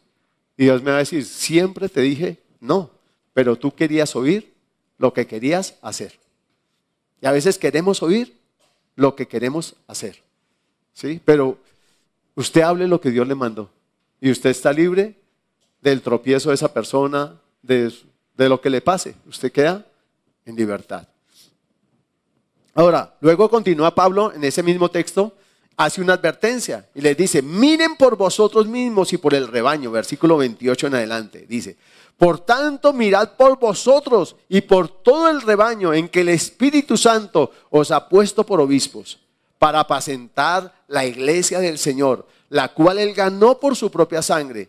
Y Dios me va a decir, siempre te dije no, pero tú querías oír lo que querías hacer. Y a veces queremos oír lo que queremos hacer. ¿Sí? Pero Usted hable lo que Dios le mandó. Y usted está libre del tropiezo de esa persona, de, lo que le pase. Usted queda en libertad. Ahora, luego continúa Pablo en ese mismo texto, hace una advertencia y les dice, miren por vosotros mismos y por el rebaño, versículo 28 en adelante, dice, por tanto mirad por vosotros y por todo el rebaño en que el Espíritu Santo os ha puesto por obispos para apacentar la iglesia del Señor, la cual él ganó por su propia sangre.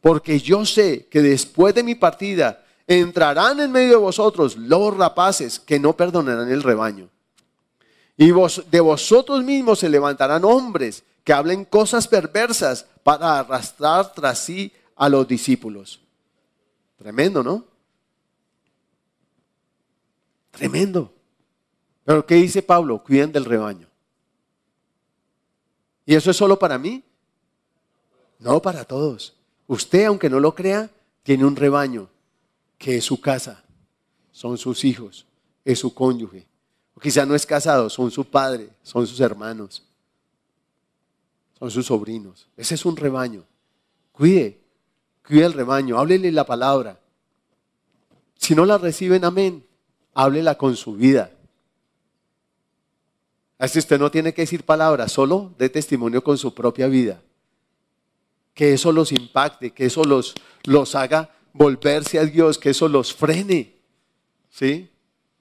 Porque yo sé que después de mi partida entrarán en medio de vosotros los rapaces que no perdonarán el rebaño. Y de vosotros mismos se levantarán hombres que hablen cosas perversas para arrastrar tras sí a los discípulos. Tremendo, ¿no? Tremendo. Pero ¿qué dice Pablo? Cuiden del rebaño. ¿Y eso es solo para mí? No, para todos. Usted, aunque no lo crea, tiene un rebaño que es su casa, son sus hijos, es su cónyuge. O quizá no es casado, son su padre, son sus hermanos, son sus sobrinos. Ese es un rebaño. Cuide, cuide el rebaño, háblele la palabra. Si no la reciben, amén, háblela con su vida. Así usted no tiene que decir palabras, solo de testimonio con su propia vida. Que eso los impacte, que eso los, los haga volverse a Dios, que eso los frene. ¿Sí?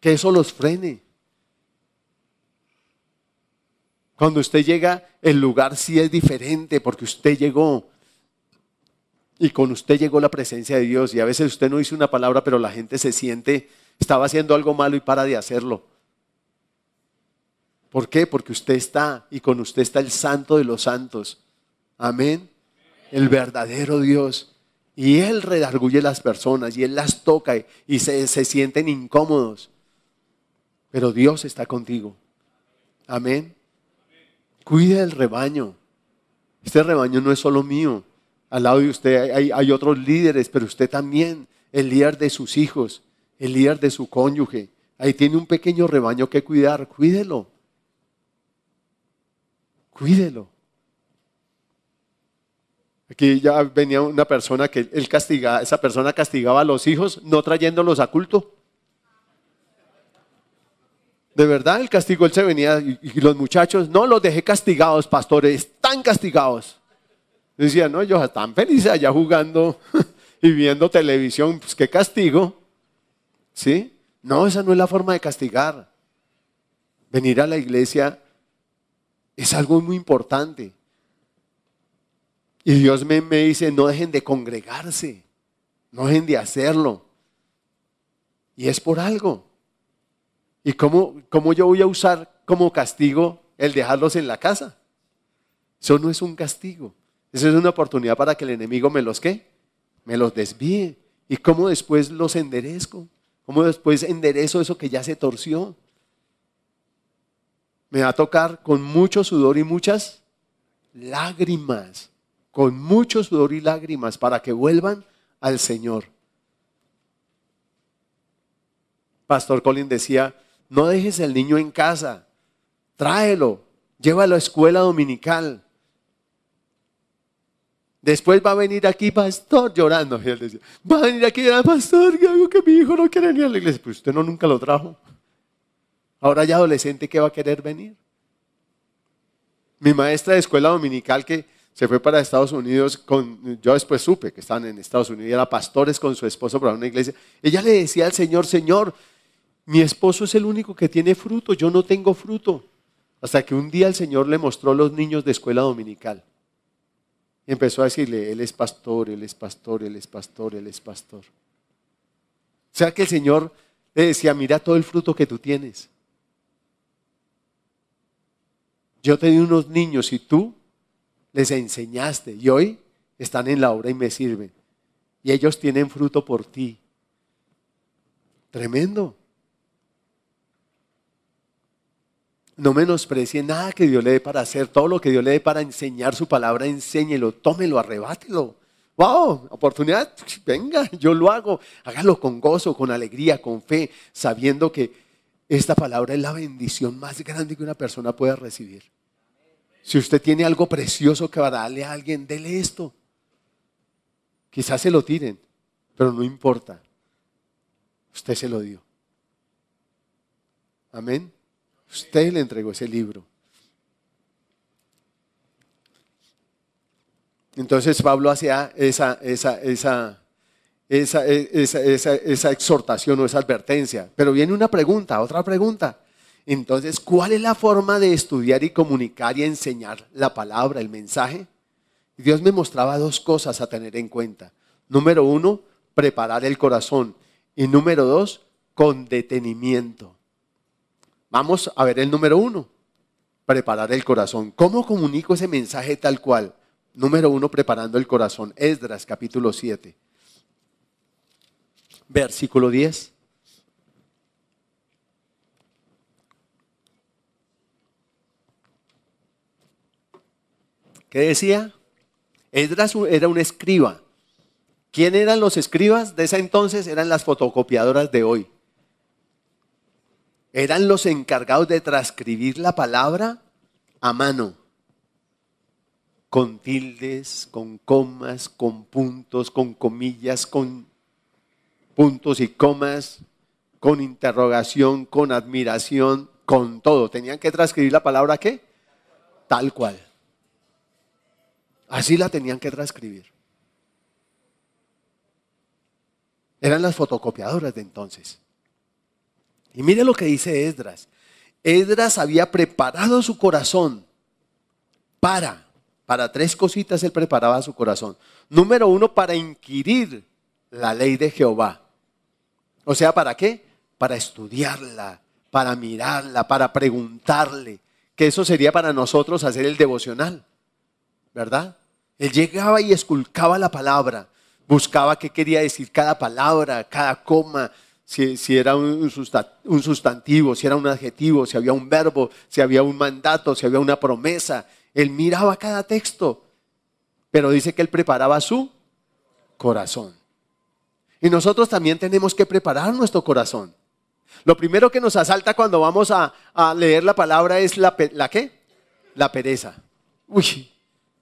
Que eso los frene. Cuando usted llega, el lugar sí es diferente porque usted llegó. Y con usted llegó la presencia de Dios. Y a veces usted no dice una palabra, pero la gente se siente, estaba haciendo algo malo y para de hacerlo. ¿Por qué? Porque usted está y con usted está el santo de los santos. Amén. El verdadero Dios. Y Él redarguye las personas y Él las toca y se, se sienten incómodos. Pero Dios está contigo. Amén. Cuide el rebaño. Este rebaño no es solo mío. Al lado de usted hay, hay, otros líderes, pero usted también, el líder de sus hijos, el líder de su cónyuge. Ahí tiene un pequeño rebaño que cuidar. Cuídelo. Cuídelo. Aquí ya venía una persona que él castigaba, esa persona castigaba a los hijos no trayéndolos a culto. De verdad, el castigo él se venía y, los muchachos, no los dejé castigados, pastores, están castigados. Decía, no, ellos están felices allá jugando [LAUGHS] y viendo televisión, pues qué castigo. ¿Sí? No, esa no es la forma de castigar. Venir a la iglesia es algo muy importante. Y Dios me, me, dice, no dejen de congregarse, no dejen de hacerlo. Y es por algo. ¿Y cómo, cómo yo voy a usar como castigo el dejarlos en la casa? Eso no es un castigo. Eso es una oportunidad para que el enemigo me los qué? Me los desvíe. ¿Y cómo después los enderezco? ¿Cómo después enderezo eso que ya se torció? Me va a tocar con mucho sudor y muchas lágrimas, con mucho sudor y lágrimas para que vuelvan al Señor. Pastor Colin decía, no dejes el niño en casa, tráelo, llévalo a escuela dominical. Después va a venir aquí, pastor, llorando. Y él decía, va a venir aquí, pastor, que algo que mi hijo no quiere venir a la iglesia. Pues usted no nunca lo trajo. Ahora ya adolescente, ¿qué va a querer venir? Mi maestra de escuela dominical que se fue para Estados Unidos, con, yo después supe que estaban en Estados Unidos, era pastores con su esposo para una iglesia. Ella le decía al Señor, Señor, mi esposo es el único que tiene fruto, yo no tengo fruto. Hasta que un día el Señor le mostró los niños de escuela dominical. Y empezó a decirle, Él es pastor, Él es pastor, Él es pastor, Él es pastor. O sea que el Señor le decía, mira todo el fruto que tú tienes. Yo tenía unos niños y tú les enseñaste y hoy están en la obra y me sirven. Y ellos tienen fruto por ti. Tremendo. No menosprecie nada que Dios le dé para hacer, todo lo que Dios le dé para enseñar su palabra, enséñelo, tómelo, arrebátelo. ¡Wow! Oportunidad, venga, yo lo hago. Hágalo con gozo, con alegría, con fe, sabiendo que esta palabra es la bendición más grande que una persona pueda recibir. Si usted tiene algo precioso que va a darle a alguien, dele esto. Quizás se lo tiren, pero no importa. Usted se lo dio. Amén. Usted le entregó ese libro. Entonces Pablo hacía esa, esa, esa, esa, esa, esa, exhortación o esa advertencia. Pero viene una pregunta, otra pregunta. Entonces, ¿cuál es la forma de estudiar y comunicar y enseñar la palabra, el mensaje? Dios me mostraba dos cosas a tener en cuenta. Número uno, preparar el corazón. Y número dos, con detenimiento. Vamos a ver el número uno, preparar el corazón. ¿Cómo comunico ese mensaje tal cual? Número uno, preparando el corazón. Esdras, capítulo 7, versículo 10. ¿Qué decía? Esdras era un escriba. ¿Quién eran los escribas de ese entonces? Eran las fotocopiadoras de hoy. Eran los encargados de transcribir la palabra a mano, con tildes, con comas, con puntos, con comillas, con puntos y comas, con interrogación, con admiración, con todo. Tenían que transcribir la palabra qué? Tal cual. Así la tenían que transcribir. Eran las fotocopiadoras de entonces. Y mire lo que dice Esdras. Esdras había preparado su corazón para, para tres cositas él preparaba su corazón. Número uno, para inquirir la ley de Jehová. O sea, ¿para qué? Para estudiarla, para mirarla, para preguntarle. Que eso sería para nosotros hacer el devocional, ¿verdad? Él llegaba y esculcaba la palabra, buscaba qué quería decir cada palabra, cada coma, si, era un sustantivo, si era un adjetivo, si había un verbo, si había un mandato, si había una promesa. Él miraba cada texto, pero dice que él preparaba su corazón. Y nosotros también tenemos que preparar nuestro corazón. Lo primero que nos asalta cuando vamos a, leer la palabra es la, la qué? La pereza. Uy,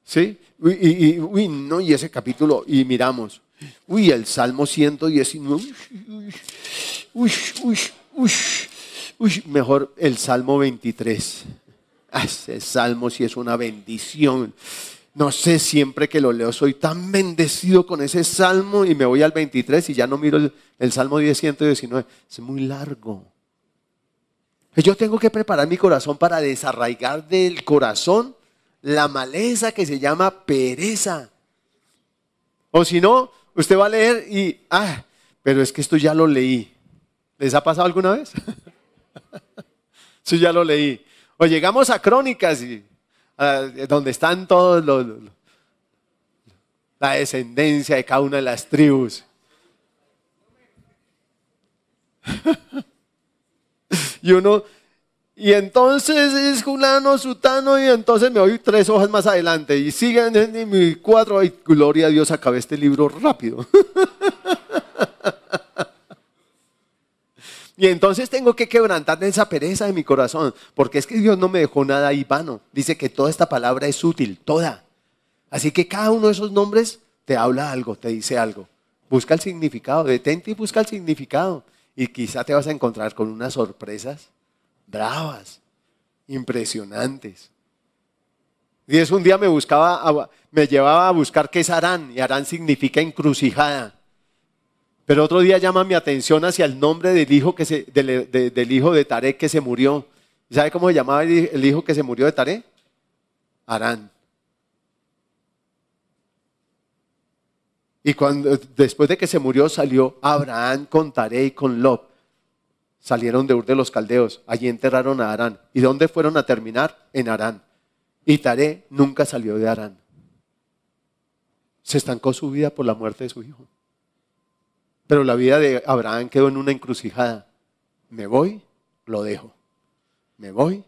¿sí? y, uy, no, y ese capítulo, y miramos, uy, el Salmo 119, uy, uy, uy, uy, mejor el Salmo 23. Ah, ese Salmo sí es una bendición. No sé, siempre que lo leo soy tan bendecido con ese Salmo y me voy al 23 y ya no miro el, Salmo 10, 119. Es muy largo. Yo tengo que preparar mi corazón para desarraigar del corazón la maleza que se llama pereza. O si no, usted va a leer y, ah, pero es que esto ya lo leí. ¿Les ha pasado alguna vez? [LAUGHS] Eso ya lo leí. O llegamos a crónicas y, donde están todos los, la descendencia de cada una de las tribus. [LAUGHS] y uno y entonces es Julano, Sutano, y entonces me voy tres hojas más adelante. Y siguen en mi cuatro. Ay, gloria a Dios, acabé este libro rápido. [LAUGHS] y entonces tengo que quebrantar esa pereza de mi corazón. Porque es que Dios no me dejó nada ahí vano. Dice que toda esta palabra es útil, toda. Así que cada uno de esos nombres te habla algo, te dice algo. Busca el significado, detente y busca el significado. Y quizá te vas a encontrar con unas sorpresas bravas, impresionantes. Y es un día me buscaba, me llevaba a buscar qué es Arán, y Arán significa encrucijada. Pero otro día llama mi atención hacia el nombre del hijo, que se, del, hijo de Taré que se murió. ¿Sabe cómo se llamaba el hijo que se murió de Taré? Arán. Y cuando, después de que se murió salió Abraham con Taré y con Lot salieron de Ur de los Caldeos, allí enterraron a Arán. ¿Y dónde fueron a terminar? En Arán. Y Taré nunca salió de Arán. Se estancó su vida por la muerte de su hijo. Pero la vida de Abraham quedó en una encrucijada. Me voy, lo dejo. Me voy,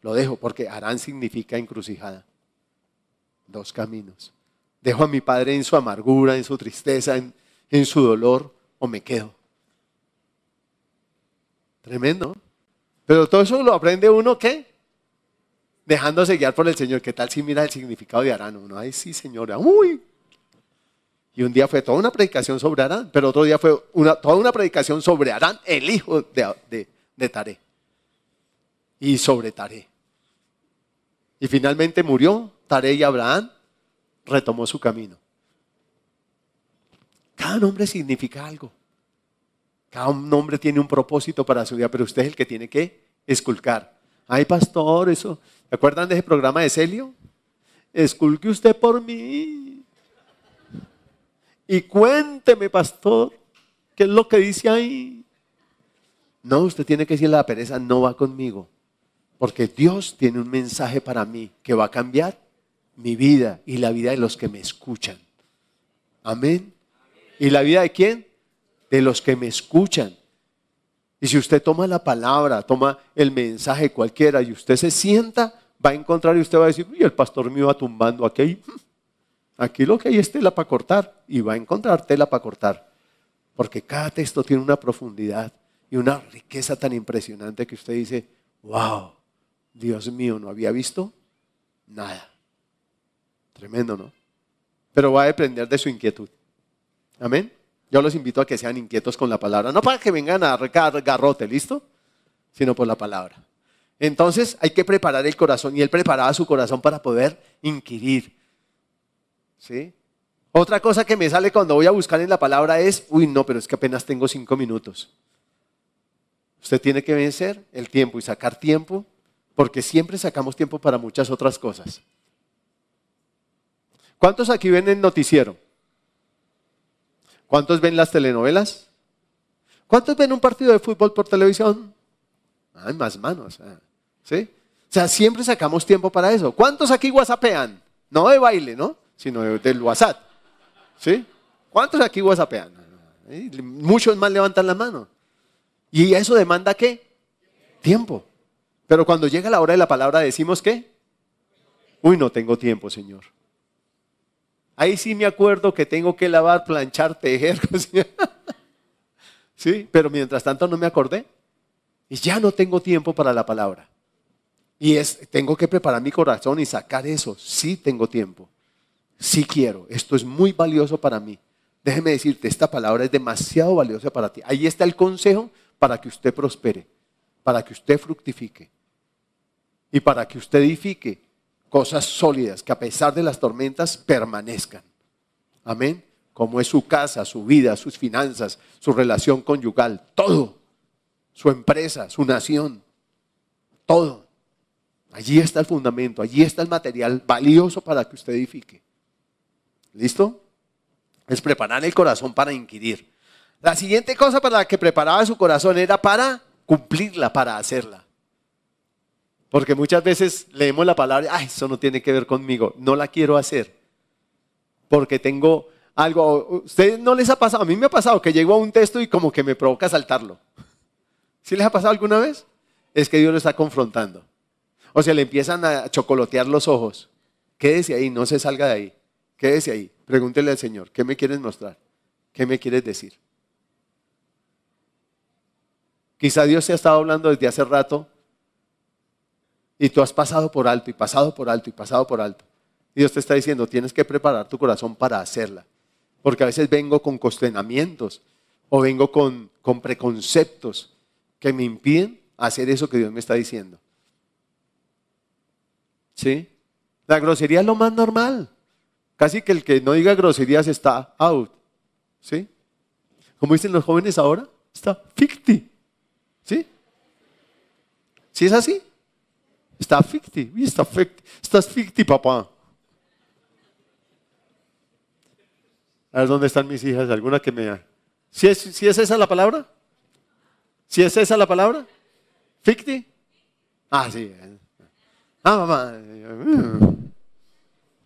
lo dejo, porque Arán significa encrucijada. Dos caminos. Dejo a mi padre en su amargura, en su tristeza, en, su dolor, o me quedo. Tremendo. Pero todo eso lo aprende uno, ¿qué? Dejándose guiar por el Señor. ¿Qué tal si mira el significado de Arán? Uno, ay, sí, señora, uy. Y un día fue toda una predicación sobre Arán, pero otro día fue toda una predicación sobre Arán, el hijo de, de, de Taré. Y sobre Taré. Y finalmente murió Taré y Abraham retomó su camino. Cada nombre significa algo. Cada nombre tiene un propósito para su vida, pero usted es el que tiene que esculcar. Ay, pastor, eso. ¿Se acuerdan de ese programa de Celio? Esculque usted por mí. Y cuénteme, pastor, qué es lo que dice ahí. No, usted tiene que decirle a la pereza, no va conmigo. Porque Dios tiene un mensaje para mí que va a cambiar mi vida y la vida de los que me escuchan. Amén. ¿Y la vida de quién? De los que me escuchan. Y si usted toma la palabra, toma el mensaje cualquiera y usted se sienta, va a encontrar y usted va a decir, uy, el pastor me iba tumbando aquí. Aquí lo que hay es tela para cortar y va a encontrar tela para cortar. Porque cada texto tiene una profundidad y una riqueza tan impresionante que usted dice, wow, Dios mío, no había visto nada. Tremendo, ¿no? Pero va a depender de su inquietud. Amén. Yo los invito a que sean inquietos con la palabra, no para que vengan a recar garrote, ¿listo? Sino por la palabra. Entonces hay que preparar el corazón y él preparaba su corazón para poder inquirir. ¿Sí? Otra cosa que me sale cuando voy a buscar en la palabra es, uy, no, pero es que apenas tengo cinco minutos. Usted tiene que vencer el tiempo y sacar tiempo, porque siempre sacamos tiempo para muchas otras cosas. ¿Cuántos aquí ven el noticiero? ¿Cuántos ven las telenovelas? ¿Cuántos ven un partido de fútbol por televisión? Hay más manos. Ah, ¿Sí? O sea, siempre sacamos tiempo para eso. ¿Cuántos aquí whatsappean? No de baile, ¿no? Sino del WhatsApp. ¿Sí? ¿Cuántos aquí whatsappean? Muchos más levantan la mano. ¿Y eso demanda qué? Tiempo. Pero cuando llega la hora de la palabra decimos qué? Uy, no tengo tiempo, Señor. Ahí sí me acuerdo que tengo que lavar, planchar, tejer. [LAUGHS] sí, pero mientras tanto no me acordé. Y ya no tengo tiempo para la palabra. Y es, tengo que preparar mi corazón y sacar eso. Sí tengo tiempo. Sí quiero. Esto es muy valioso para mí. Déjeme decirte, esta palabra es demasiado valiosa para ti. Ahí está el consejo para que usted prospere, para que usted fructifique y para que usted edifique cosas sólidas que a pesar de las tormentas permanezcan. Amén. Como es su casa, su vida, sus finanzas, su relación conyugal, todo. Su empresa, su nación, todo. Allí está el fundamento, allí está el material valioso para que usted edifique. ¿Listo? Es preparar el corazón para inquirir. La siguiente cosa para la que preparaba su corazón era para cumplirla, para hacerla. Porque muchas veces leemos la palabra, ay, eso no tiene que ver conmigo, no la quiero hacer. Porque tengo algo, ¿ustedes no les ha pasado? A mí me ha pasado que llego a un texto y como que me provoca saltarlo. ¿Sí les ha pasado alguna vez? Es que Dios lo está confrontando. O sea, le empiezan a chocolotear los ojos. Quédese ahí, no se salga de ahí. Quédese ahí. Pregúntele al Señor, ¿qué me quieres mostrar? ¿Qué me quieres decir? Quizá Dios te ha estado hablando desde hace rato y tú has pasado por alto y pasado por alto y pasado por alto. Dios te está diciendo, tienes que preparar tu corazón para hacerla. Porque a veces vengo con constrenamientos o vengo con, con preconceptos que me impiden hacer eso que Dios me está diciendo. ¿Sí? La grosería es lo más normal. Casi que el que no diga groserías está out. ¿Sí? Como dicen los jóvenes ahora, está ficti. ¿Sí? ¿Sí es así? Está ficti. Está ficti. Estás ficti, papá. A ver dónde están mis hijas. ¿Alguna que me... ¿Sí es, ¿Sí es esa la palabra? ¿Sí es esa la palabra? ¿Ficti? Ah, sí. Ah, mamá.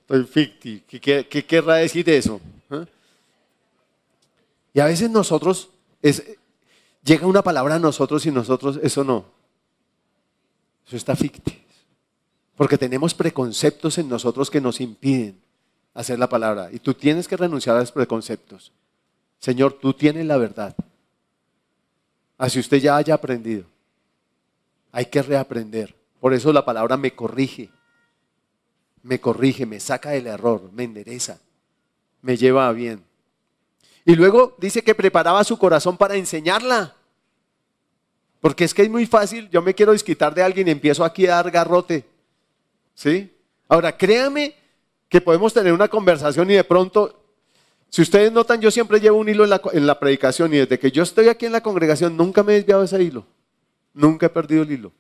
Estoy ficti. ¿Qué, querrá decir eso? ¿Eh? Y a veces nosotros, llega una palabra a nosotros y nosotros, eso no. Eso está ficti. Porque tenemos preconceptos en nosotros que nos impiden hacer la palabra. Y tú tienes que renunciar a esos preconceptos. Señor, tú tienes la verdad. Así usted ya haya aprendido. Hay que reaprender. Por eso la palabra me corrige. Me corrige, me saca del error, me endereza, me lleva a bien. Y luego dice que preparaba su corazón para enseñarla. Porque es que es muy fácil, yo me quiero desquitar de alguien y empiezo aquí a dar garrote. ¿Sí? Ahora, créame que podemos tener una conversación y de pronto si ustedes notan, yo siempre llevo un hilo en la, predicación y desde que yo estoy aquí en la congregación nunca me he desviado de ese hilo. Nunca he perdido el hilo.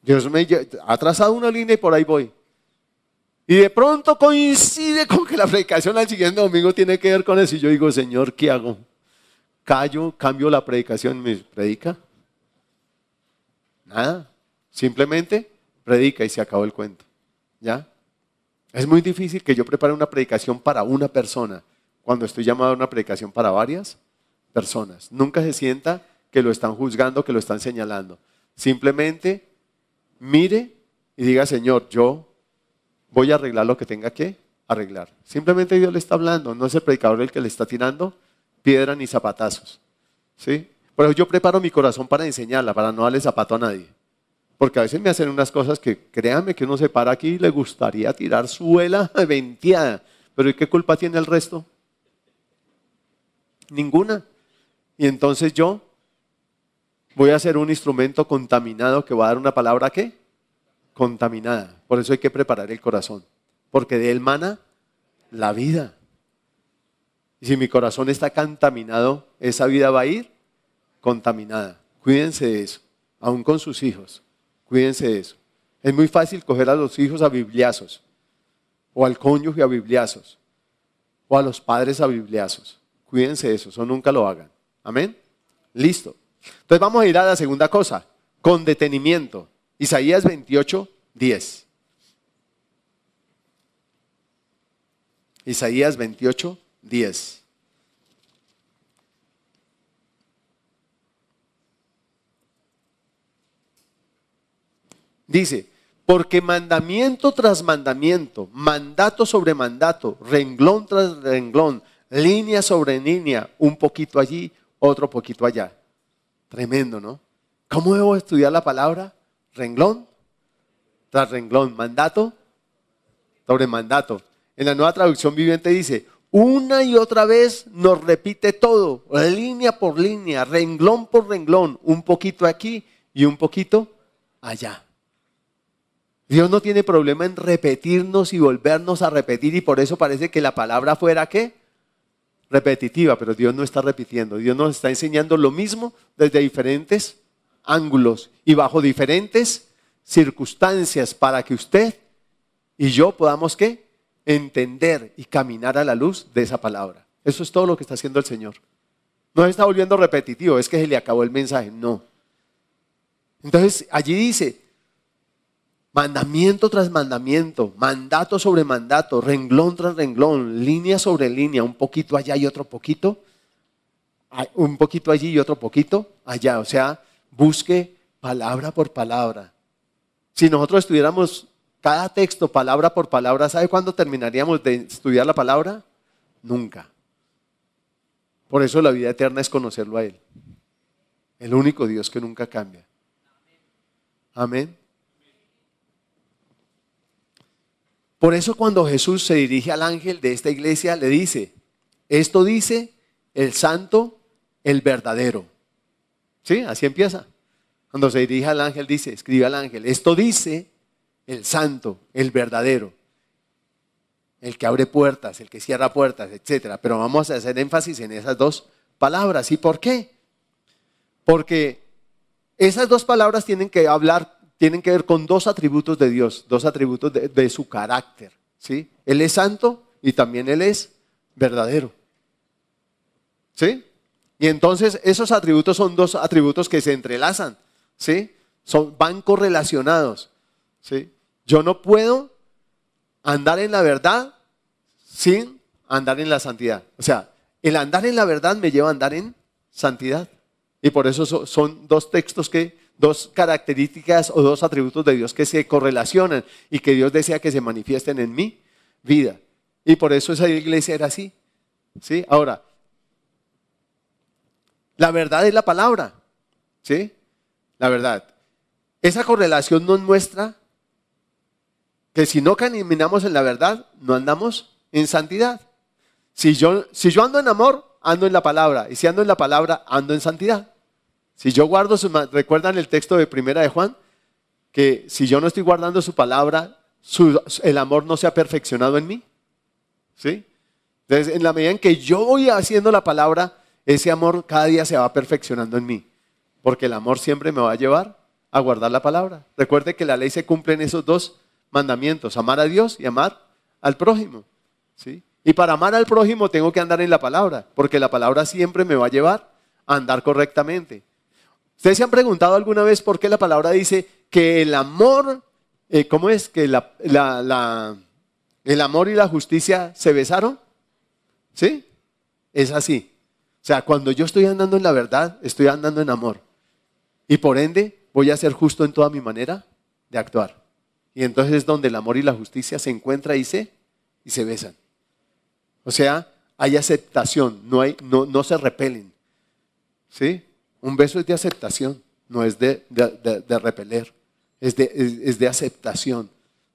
Dios me ha trazado una línea y por ahí voy. Y de pronto coincide con que la predicación al siguiente domingo tiene que ver con eso. Y yo digo, Señor, ¿qué hago? Callo, cambio la predicación, me predica. Nada. Simplemente predica y se acabó el cuento. ¿Ya? Es muy difícil que yo prepare una predicación para una persona cuando estoy llamado a una predicación para varias personas. Nunca se sienta que lo están juzgando, que lo están señalando. Simplemente mire y diga, Señor, yo voy a arreglar lo que tenga que arreglar. Simplemente Dios le está hablando, no es el predicador el que le está tirando piedra ni zapatazos. ¿Sí? Por eso yo preparo mi corazón para enseñarla, para no darle zapato a nadie. Porque a veces me hacen unas cosas que, créanme, que uno se para aquí y le gustaría tirar suela [LAUGHS] venteada. Pero ¿y qué culpa tiene el resto? Ninguna. Y entonces yo voy a ser un instrumento contaminado que va a dar una palabra ¿qué? Contaminada. Por eso hay que preparar el corazón. Porque de él mana la vida. Y si mi corazón está contaminado, esa vida va a ir contaminada. Cuídense de eso, aún con sus hijos. Cuídense de eso. Es muy fácil coger a los hijos a bibliazos, o al cónyuge a bibliazos, o a los padres a bibliazos. Cuídense de eso, eso nunca lo hagan. Amén. Listo. Entonces vamos a ir a la segunda cosa, con detenimiento. Isaías 28, 10. Isaías 28, 10. Dice, porque mandamiento tras mandamiento, mandato sobre mandato, renglón tras renglón, línea sobre línea, un poquito allí, otro poquito allá. Tremendo, ¿no? ¿Cómo debo estudiar la palabra? Renglón tras renglón, mandato sobre mandato. En la nueva traducción viviente dice, una y otra vez nos repite todo, línea por línea, renglón por renglón, un poquito aquí y un poquito allá. Dios no tiene problema en repetirnos y volvernos a repetir y por eso parece que la palabra fuera qué? Repetitiva, pero Dios no está repitiendo. Dios nos está enseñando lo mismo desde diferentes ángulos y bajo diferentes circunstancias para que usted y yo podamos qué? entender y caminar a la luz de esa palabra. Eso es todo lo que está haciendo el Señor. No se está volviendo repetitivo, es que se le acabó el mensaje, no. Entonces allí dice, mandamiento tras mandamiento, mandato sobre mandato, renglón tras renglón, línea sobre línea, un poquito allá y otro poquito, un poquito allí y otro poquito allá. O sea, busque palabra por palabra. Si nosotros estuviéramos cada texto, palabra por palabra, ¿sabe cuándo terminaríamos de estudiar la palabra? Nunca. Por eso la vida eterna es conocerlo a Él. El único Dios que nunca cambia. Amén. Por eso cuando Jesús se dirige al ángel de esta iglesia, le dice, esto dice el santo, el verdadero. ¿Sí? Así empieza. Cuando se dirige al ángel, dice, escribe al ángel, esto dice el santo, el verdadero, el que abre puertas, el que cierra puertas, etc. Pero vamos a hacer énfasis en esas dos palabras. ¿Y por qué? Porque esas dos palabras tienen que hablar, tienen que ver con dos atributos de Dios, dos atributos de, su carácter. ¿sí? Él es santo y también Él es verdadero. ¿Sí? Y entonces esos atributos son dos atributos que se entrelazan. ¿Sí? Son, van correlacionados. ¿sí? Yo no puedo andar en la verdad sin andar en la santidad. O sea, el andar en la verdad me lleva a andar en santidad. Y por eso son dos textos que, dos características o dos atributos de Dios que se correlacionan y que Dios desea que se manifiesten en mi vida. Y por eso esa iglesia era así. ¿Sí? Ahora, la verdad es la palabra. ¿Sí? La verdad. Esa correlación nos muestra que si no caminamos en la verdad, no andamos en santidad. Si yo, si yo ando en amor, ando en la palabra. Y si ando en la palabra, ando en santidad. Si yo guardo su... ¿Recuerdan el texto de primera de Juan? Que si yo no estoy guardando su palabra, el amor no se ha perfeccionado en mí. ¿Sí? Entonces, en la medida en que yo voy haciendo la palabra, ese amor cada día se va perfeccionando en mí. Porque el amor siempre me va a llevar a guardar la palabra. Recuerde que la ley se cumple en esos dos mandamientos, amar a Dios y amar al prójimo. ¿sí? Y para amar al prójimo tengo que andar en la palabra, porque la palabra siempre me va a llevar a andar correctamente. ¿Ustedes se han preguntado alguna vez por qué la palabra dice que el amor, eh, ¿cómo es? Que la, el amor y la justicia se besaron. ¿Sí? Es así. O sea, cuando yo estoy andando en la verdad, estoy andando en amor. Y por ende, voy a ser justo en toda mi manera de actuar. Y entonces es donde el amor y la justicia se encuentran y se, y se besan. O sea, hay aceptación, no, hay, no, no se repelen. ¿Sí? Un beso es de aceptación, no es de, de, repeler, es de, es, de aceptación.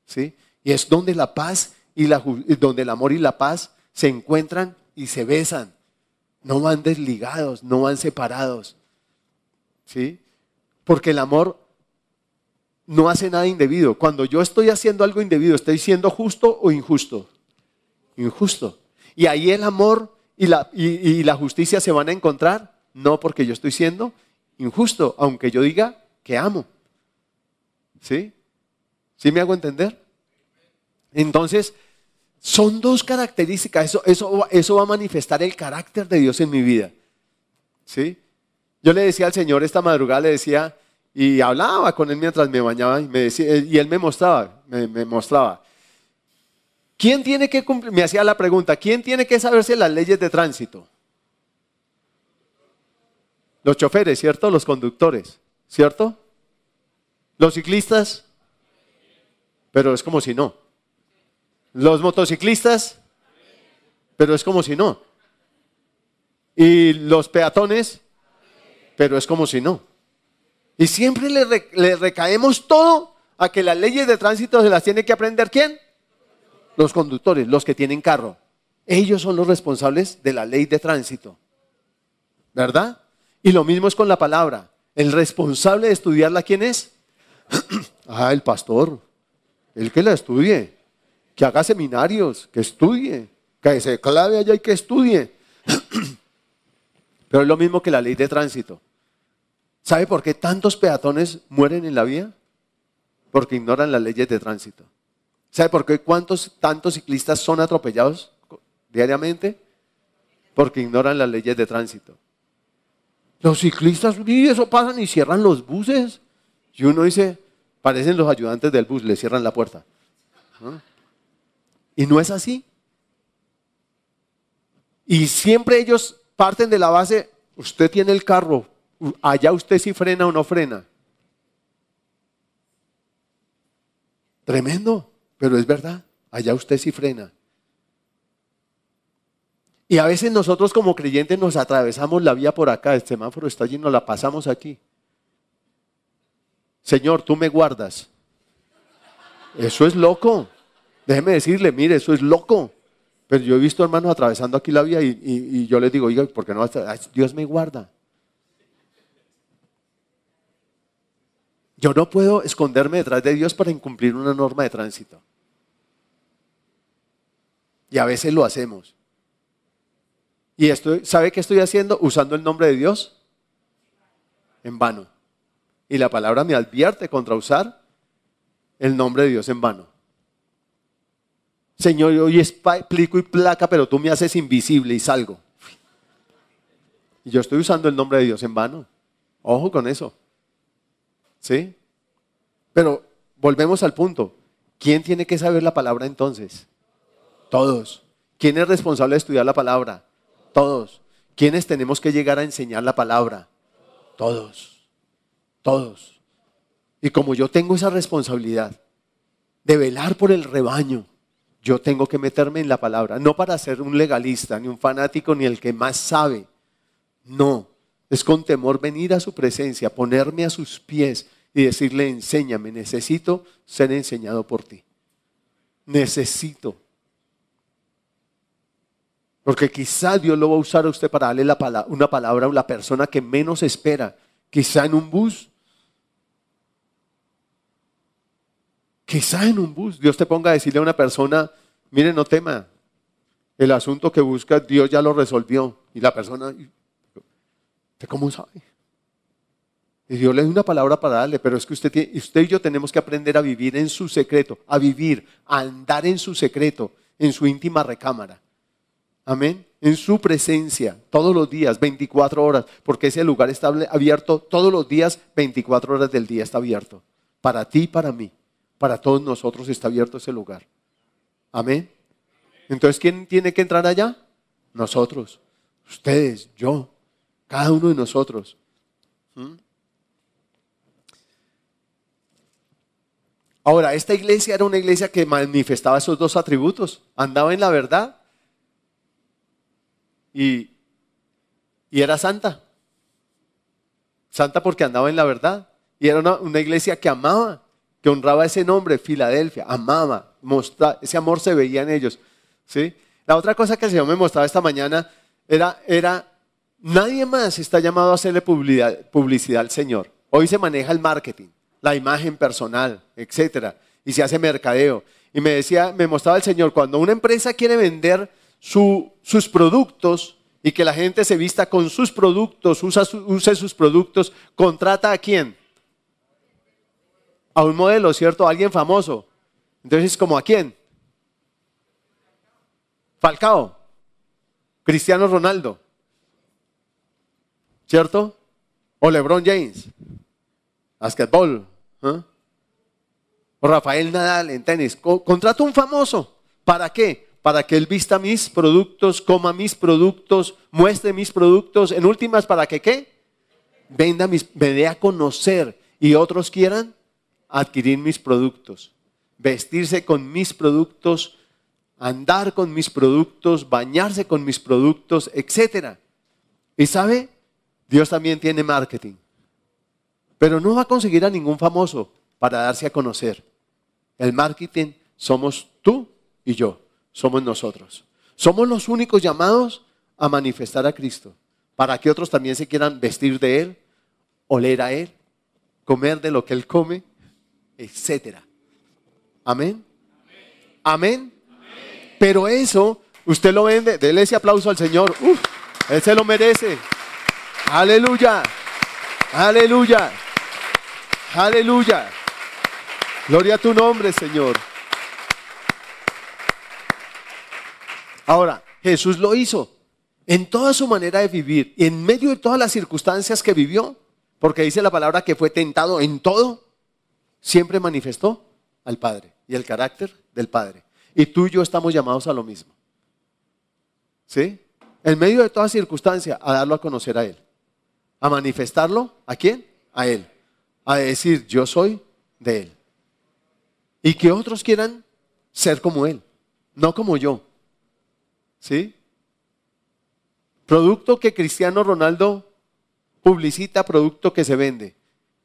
¿Sí? Y es donde la paz y la, donde el amor y la paz se encuentran y se besan. No van desligados, no van separados. ¿Sí? Porque el amor no hace nada indebido. Cuando yo estoy haciendo algo indebido, ¿estoy siendo justo o injusto? Injusto. Y ahí el amor y la, y, la justicia se van a encontrar, no porque yo estoy siendo injusto, aunque yo diga que amo. ¿Sí? ¿Sí me hago entender? Entonces, son dos características. Eso, eso, eso va a manifestar el carácter de Dios en mi vida. ¿Sí? Yo le decía al Señor esta madrugada, le decía, y hablaba con él mientras me bañaba y, me decía, y él me mostraba, me, mostraba. ¿Quién tiene que cumplir? Me hacía la pregunta, ¿quién tiene que saberse las leyes de tránsito? Los choferes, ¿cierto? Los conductores, ¿cierto? Los ciclistas, pero es como si no. Los motociclistas, pero es como si no. Y los peatones, pero es como si no. Y siempre le, recaemos todo a que las leyes de tránsito se las tiene que aprender quién? Los conductores, los que tienen carro. Ellos son los responsables de la ley de tránsito. ¿Verdad? Y lo mismo es con la palabra. El responsable de estudiarla, ¿quién es? [CLEARS THROAT] ah, el pastor. El que la estudie. Que haga seminarios, que estudie. Que se clave allá y que estudie. [CLEARS THROAT] Pero es lo mismo que la ley de tránsito. ¿Sabe por qué tantos peatones mueren en la vía? Porque ignoran las leyes de tránsito. ¿Sabe por qué cuántos tantos ciclistas son atropellados diariamente? Porque ignoran las leyes de tránsito. Los ciclistas, y eso pasan y cierran los buses. Y uno dice, parecen los ayudantes del bus, le cierran la puerta. Y no es así. Y siempre ellos parten de la base, usted tiene el carro, allá usted si frena o no frena. Tremendo, pero es verdad, allá usted sí frena. Y a veces nosotros como creyentes nos atravesamos la vía por acá, el semáforo está allí, nos la pasamos aquí. Señor, tú me guardas. Eso es loco. Déjeme decirle, mire, eso es loco. Pero yo he visto hermanos atravesando aquí la vía y, yo les digo, oiga, ¿por qué no? Dios me guarda. Yo no puedo esconderme detrás de Dios para incumplir una norma de tránsito. Y a veces lo hacemos. ¿Y estoy, sabe qué estoy haciendo? Usando el nombre de Dios en vano. Y la palabra me advierte contra usar el nombre de Dios en vano. Señor, hoy explico y placa, pero tú me haces invisible y salgo. Y yo estoy usando el nombre de Dios en vano. Ojo con eso. ¿Sí? Pero volvemos al punto. ¿Quién tiene que saber la palabra entonces? Todos. ¿Quién es responsable de estudiar la palabra? Todos. ¿Quiénes tenemos que llegar a enseñar la palabra? Todos. Todos. Y como yo tengo esa responsabilidad de velar por el rebaño, yo tengo que meterme en la palabra, no para ser un legalista, ni un fanático, ni el que más sabe. No, es con temor venir a su presencia, ponerme a sus pies y decirle, enséñame, necesito ser enseñado por ti. Necesito. Porque quizá Dios lo va a usar a usted para darle la una palabra a la persona que menos espera. Quizá en un bus. Quizá en un bus. Dios te ponga a decirle a una persona, mire, no tema. El asunto que busca Dios ya lo resolvió. Y la persona, cómo sabe? Y Dios le da una palabra para darle, pero es que usted, usted y yo tenemos que aprender a vivir en su secreto, a vivir, a andar en su secreto, en su íntima recámara. Amén. en su presencia todos los días, 24 horas, porque ese lugar está abierto todos los días, 24 horas del día está abierto. Para ti y para mí, para todos nosotros está abierto ese lugar. Amén. Entonces, ¿quién tiene que entrar allá? Nosotros, ustedes, yo, cada uno de nosotros. ¿Mm? Ahora, esta iglesia era una iglesia que manifestaba esos dos atributos. Andaba en la verdad y, era santa. Santa porque andaba en la verdad. Y era una, iglesia que amaba, que honraba ese nombre, Filadelfia. Amaba, mostraba, ese amor se veía en ellos. ¿sí? La otra cosa que el Señor me mostraba esta mañana era, era nadie más está llamado a hacerle publicidad, publicidad al Señor. Hoy se maneja el marketing la imagen personal, etcétera, y se hace mercadeo. Y me decía, me mostraba el Señor, cuando una empresa quiere vender sus productos y que la gente se vista con sus productos, usa, use sus productos, contrata a quién? A un modelo, ¿cierto? A alguien famoso. Entonces, ¿como a quién? Falcao, Cristiano Ronaldo, ¿cierto? O LeBron James basquetbol. ¿eh? O Rafael Nadal en tenis. Contrato un famoso. ¿Para qué? Para que él vista mis productos, coma mis productos, muestre mis productos. En últimas, ¿para que qué? Venda mis, me a conocer y otros quieran adquirir mis productos, vestirse con mis productos, andar con mis productos, bañarse con mis productos, etc. Y sabe, Dios también tiene marketing. Pero no va a conseguir a ningún famoso para darse a conocer. El marketing somos tú y yo, somos nosotros. Somos los únicos llamados a manifestar a Cristo, para que otros también se quieran vestir de Él, oler a Él, comer de lo que Él come, etc. Amén. Amén. Pero eso, usted lo vende, dele ese aplauso al Señor. Uf, él se lo merece. Aleluya. Aleluya. Aleluya. Gloria a tu nombre, Señor. Ahora, Jesús lo hizo en toda su manera de vivir y en medio de todas las circunstancias que vivió, porque dice la palabra que fue tentado en todo, siempre manifestó al Padre y el carácter del Padre. Y tú y yo estamos llamados a lo mismo. ¿Sí? En medio de toda circunstancia, a darlo a conocer a Él. A manifestarlo, ¿a quién? A Él a decir, yo soy de Él. Y que otros quieran ser como Él, no como yo. ¿Sí? Producto que Cristiano Ronaldo publicita, producto que se vende.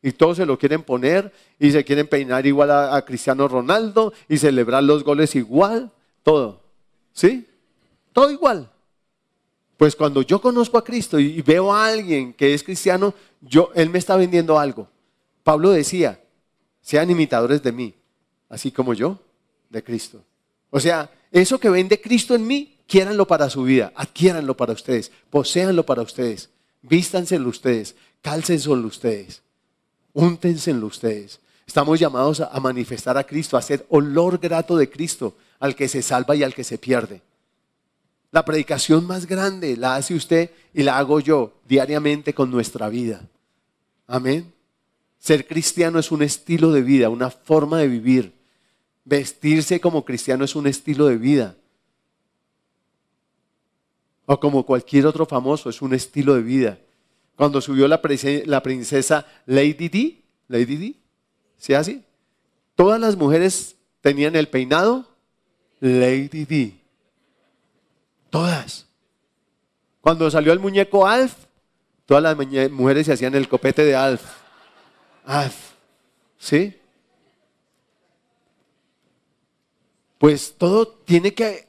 Y todos se lo quieren poner y se quieren peinar igual a, Cristiano Ronaldo y celebrar los goles igual, todo. ¿Sí? Todo igual. Pues cuando yo conozco a Cristo y veo a alguien que es cristiano, yo, Él me está vendiendo algo. Pablo decía, sean imitadores de mí, así como yo de Cristo. O sea, eso que ven de Cristo en mí, quiéranlo para su vida, adquiéranlo para ustedes, poséanlo para ustedes, vístanselo ustedes, cálcenselo ustedes, úntenselo ustedes. Estamos llamados a manifestar a Cristo, a hacer olor grato de Cristo al que se salva y al que se pierde. La predicación más grande la hace usted y la hago yo diariamente con nuestra vida. Amén. Ser cristiano es un estilo de vida, una forma de vivir. Vestirse como cristiano es un estilo de vida. O como cualquier otro famoso, es un estilo de vida. Cuando subió la, princesa Lady Di, Lady Di, ¿sí así? Todas las mujeres tenían el peinado Lady Di. Todas. Cuando salió el muñeco Alf, todas las mujeres se hacían el copete de Alf haz. ¿Sí? Pues todo tiene que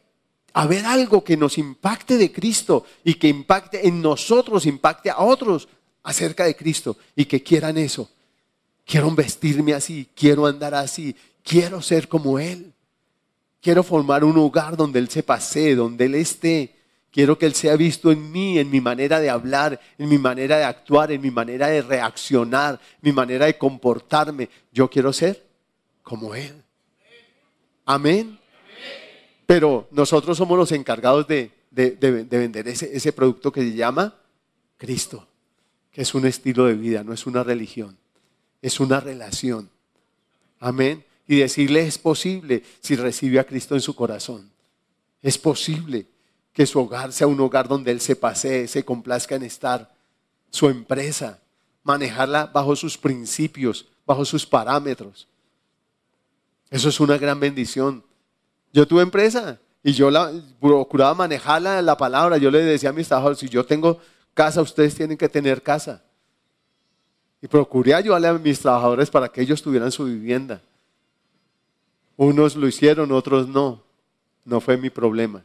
haber algo que nos impacte de Cristo y que impacte en nosotros, impacte a otros acerca de Cristo y que quieran eso. Quiero vestirme así, quiero andar así, quiero ser como Él. Quiero formar un hogar donde Él se pase, donde Él esté. Quiero que Él sea visto en mí, en mi manera de hablar, en mi manera de actuar, en mi manera de reaccionar, mi manera de comportarme. Yo quiero ser como Él. Amén. Pero nosotros somos los encargados de de, vender ese, ese producto que se llama Cristo, que es un estilo de vida, no es una religión, es una relación. Amén. Y decirle es posible si recibe a Cristo en su corazón. Es posible que su hogar sea un hogar donde Él se pasee, se complazca en estar. Su empresa, manejarla bajo sus principios, bajo sus parámetros. Eso es una gran bendición. Yo tuve empresa y yo la, procuraba manejarla la palabra. Yo le decía a mis trabajadores, si yo tengo casa, ustedes tienen que tener casa. Y procuré ayudarle a mis trabajadores para que ellos tuvieran su vivienda. Unos lo hicieron, otros no. No fue mi problema.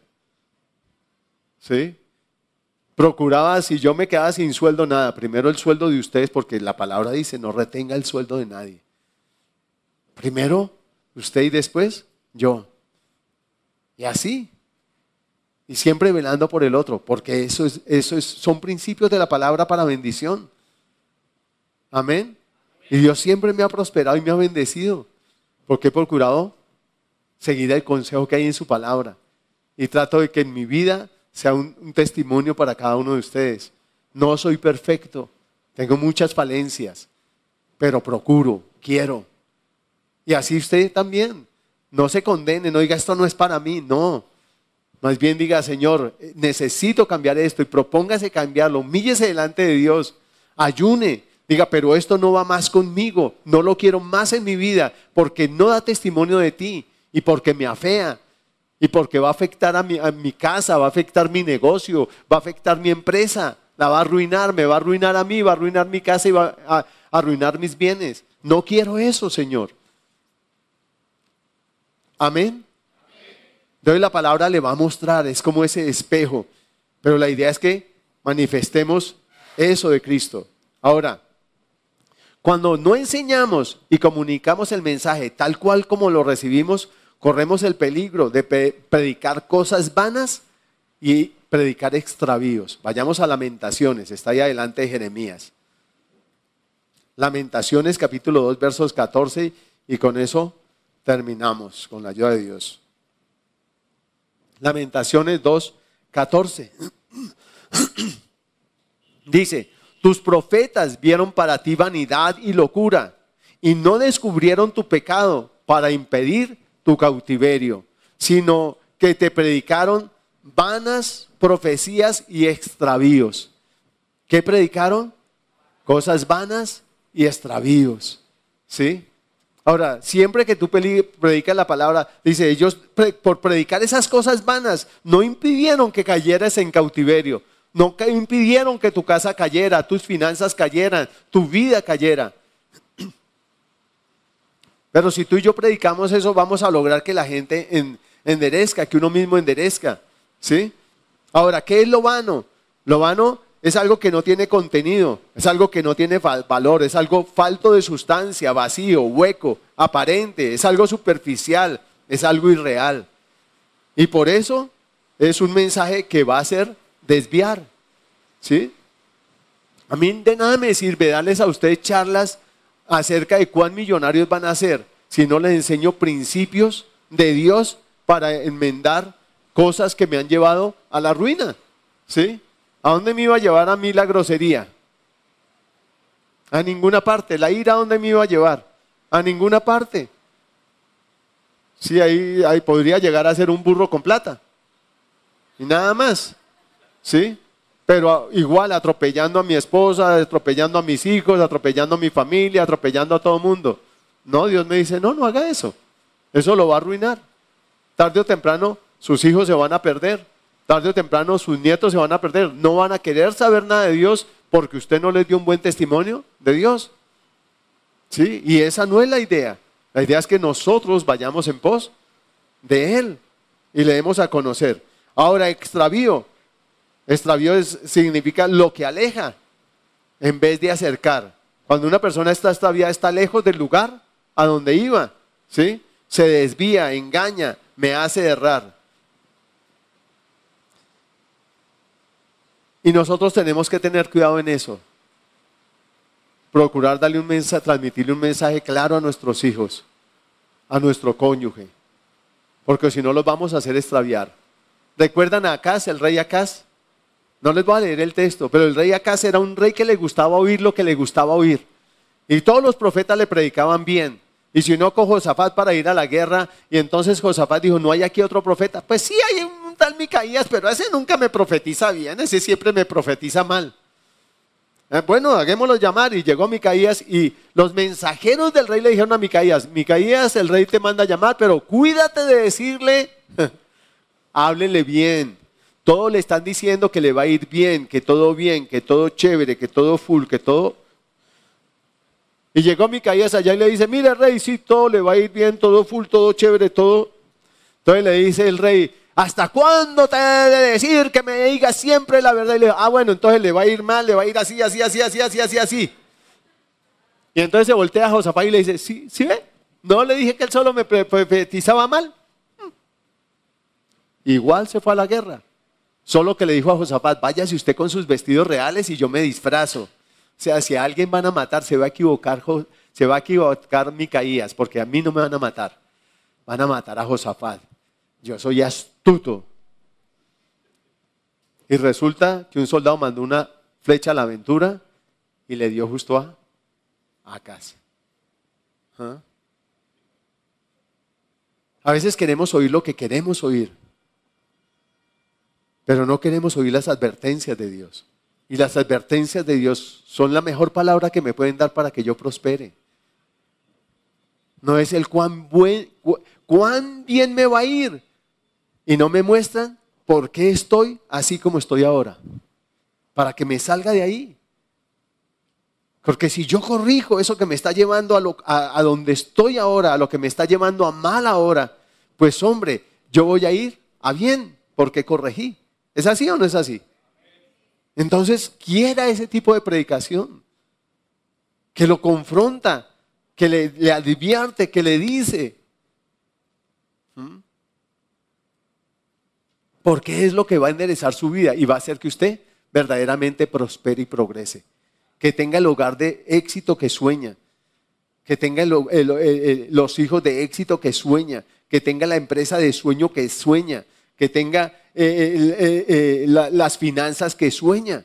¿Sí? Procuraba, si yo me quedaba sin sueldo, nada. Primero el sueldo de ustedes, porque la palabra dice, no retenga el sueldo de nadie. Primero usted y después yo. Y así. Y siempre velando por el otro, porque eso, es, eso es, son principios de la palabra para bendición. Amén. Y Dios siempre me ha prosperado y me ha bendecido, porque he procurado seguir el consejo que hay en su palabra. Y trato de que en mi vida sea un, un testimonio para cada uno de ustedes. No soy perfecto, tengo muchas falencias, pero procuro, quiero. Y así usted también. No se condene, no diga esto no es para mí, no. Más bien diga, Señor, necesito cambiar esto y propóngase cambiarlo, humíllese delante de Dios, ayune, diga, pero esto no va más conmigo, no lo quiero más en mi vida porque no da testimonio de ti y porque me afea y porque va a afectar a mi, a mi casa, va a afectar mi negocio, va a afectar mi empresa, la va a arruinar, me va a arruinar a mí, va a arruinar mi casa y va a arruinar mis bienes. No quiero eso, Señor. Amén. Entonces la palabra le va a mostrar, es como ese espejo. Pero la idea es que manifestemos eso de Cristo. Ahora, cuando no enseñamos y comunicamos el mensaje tal cual como lo recibimos, corremos el peligro de predicar cosas vanas y predicar extravíos. Vayamos a Lamentaciones, está ahí adelante de Jeremías. Lamentaciones capítulo 2 versos 14 y con eso terminamos con la ayuda de Dios. Lamentaciones 2, 14. [CLEARS THROAT] Dice, tus profetas vieron para ti vanidad y locura y no descubrieron tu pecado para impedir tu cautiverio, sino que te predicaron vanas profecías y extravíos. ¿Qué predicaron? Cosas vanas y extravíos. ¿Sí? Ahora, siempre que tú predicas la palabra, dice, ellos por predicar esas cosas vanas no impidieron que cayeras en cautiverio, no impidieron que tu casa cayera, tus finanzas cayeran, tu vida cayera. [CLEARS THROAT] Pero si tú y yo predicamos eso, vamos a lograr que la gente enderezca, que uno mismo enderezca. ¿Sí? Ahora, ¿qué es lo vano? Lo vano es algo que no tiene contenido, es algo que no tiene valor, es algo falto de sustancia, vacío, hueco, aparente, es algo superficial, es algo irreal. Y por eso es un mensaje que va a ser desviar. ¿Sí? A mí de nada me sirve darles a ustedes charlas acerca de cuán millonarios van a ser si no les enseño principios de Dios para enmendar cosas que me han llevado a la ruina. ¿Sí? ¿A dónde me iba a llevar a mí la grosería? A ninguna parte. ¿La ira a dónde me iba a llevar? A ninguna parte. Sí, ahí, ahí podría llegar a ser un burro con plata. Y nada más. ¿Sí? Pero igual atropellando a mi esposa, atropellando a mis hijos, atropellando a mi familia, atropellando a todo el mundo. No, Dios me dice, no, no haga eso. Eso lo va a arruinar. Tarde o temprano sus hijos se van a perder tarde o temprano sus nietos se van a perder. No van a querer saber nada de Dios porque usted no les dio un buen testimonio de Dios. ¿Sí? Y esa no es la idea. La idea es que nosotros vayamos en pos de Él y le demos a conocer. Ahora, extravío. Extravío significa lo que aleja en vez de acercar. Cuando una persona está extraviada, está lejos del lugar a donde iba. ¿Sí? Se desvía, engaña, me hace errar. Y nosotros tenemos que tener cuidado en eso. Procurar darle un mensaje, transmitirle un mensaje claro a nuestros hijos, a nuestro cónyuge. Porque si no los vamos a hacer extraviar. ¿Recuerdan a Acaz, el rey Acaz? No les voy a leer el texto, pero el rey Acaz era un rey que le gustaba oír lo que le gustaba oír. Y todos los profetas le predicaban bien. Y si no con Josafat para ir a la guerra, y entonces Josafat dijo, no hay aquí otro profeta. Pues sí, hay un Micaías, pero ese nunca me profetiza bien, ese siempre me profetiza mal. Eh, bueno, hagámoslo llamar. Y llegó Micaías y los mensajeros del rey le dijeron a Micaías, Micaías, el rey te manda a llamar, pero cuídate de decirle, [LAUGHS] háblele bien. Todos le están diciendo que le va a ir bien, que todo bien, que todo chévere, que todo full, que todo... Y llegó Micaías allá y le dice, mire rey, sí, todo le va a ir bien, todo full, todo chévere, todo... Entonces le dice el rey, ¿Hasta cuándo te he de decir que me digas siempre la verdad? Y le digo, ah, bueno, entonces le va a ir mal, le va a ir así, así, así, así, así, así, así. Y entonces se voltea a Josafat y le dice, ¿sí, sí ve? No le dije que él solo me profetizaba mal. Hmm. Igual se fue a la guerra. Solo que le dijo a Josafat, váyase usted con sus vestidos reales y yo me disfrazo. O sea, si a alguien van a matar, se va a equivocar, se va a equivocar Micaías, porque a mí no me van a matar. Van a matar a Josafat. Yo soy astuto. Y resulta que un soldado mandó una flecha a la aventura y le dio justo a, a casa. ¿Ah? A veces queremos oír lo que queremos oír, pero no queremos oír las advertencias de Dios. Y las advertencias de Dios son la mejor palabra que me pueden dar para que yo prospere. No es el cuán, buen, cuán bien me va a ir, y no me muestran por qué estoy así como estoy ahora. Para que me salga de ahí. Porque si yo corrijo eso que me está llevando a, a, donde estoy ahora, a lo que me está llevando a mal ahora, pues hombre, yo voy a ir a bien porque corregí. ¿Es así o no es así? Entonces, quiera ese tipo de predicación que lo confronta, que le advierte, que le dice. Porque es lo que va a enderezar su vida y va a hacer que usted verdaderamente prospere y progrese. Que tenga el hogar de éxito que sueña, que tenga los hijos de éxito que sueña, que tenga la empresa de sueño que sueña, que tenga eh, eh, las finanzas que sueña.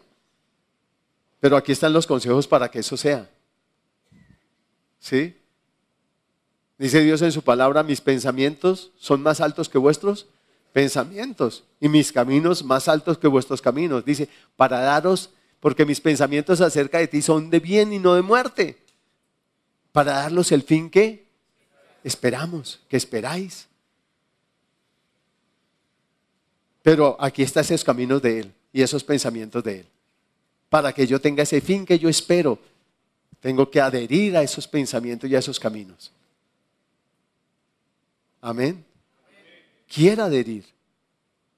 Pero aquí están los consejos para que eso sea. ¿Sí? Dice Dios en su palabra, mis pensamientos son más altos que vuestros pensamientos y mis caminos más altos que vuestros caminos. Dice, para daros, porque mis pensamientos acerca de ti son de bien y no de muerte, para darlos el fin que esperamos, que esperáis. Pero aquí están esos caminos de Él y esos pensamientos de Él. Para que yo tenga ese fin que yo espero, tengo que adherir a esos pensamientos y a esos caminos. Amén quiera adherir.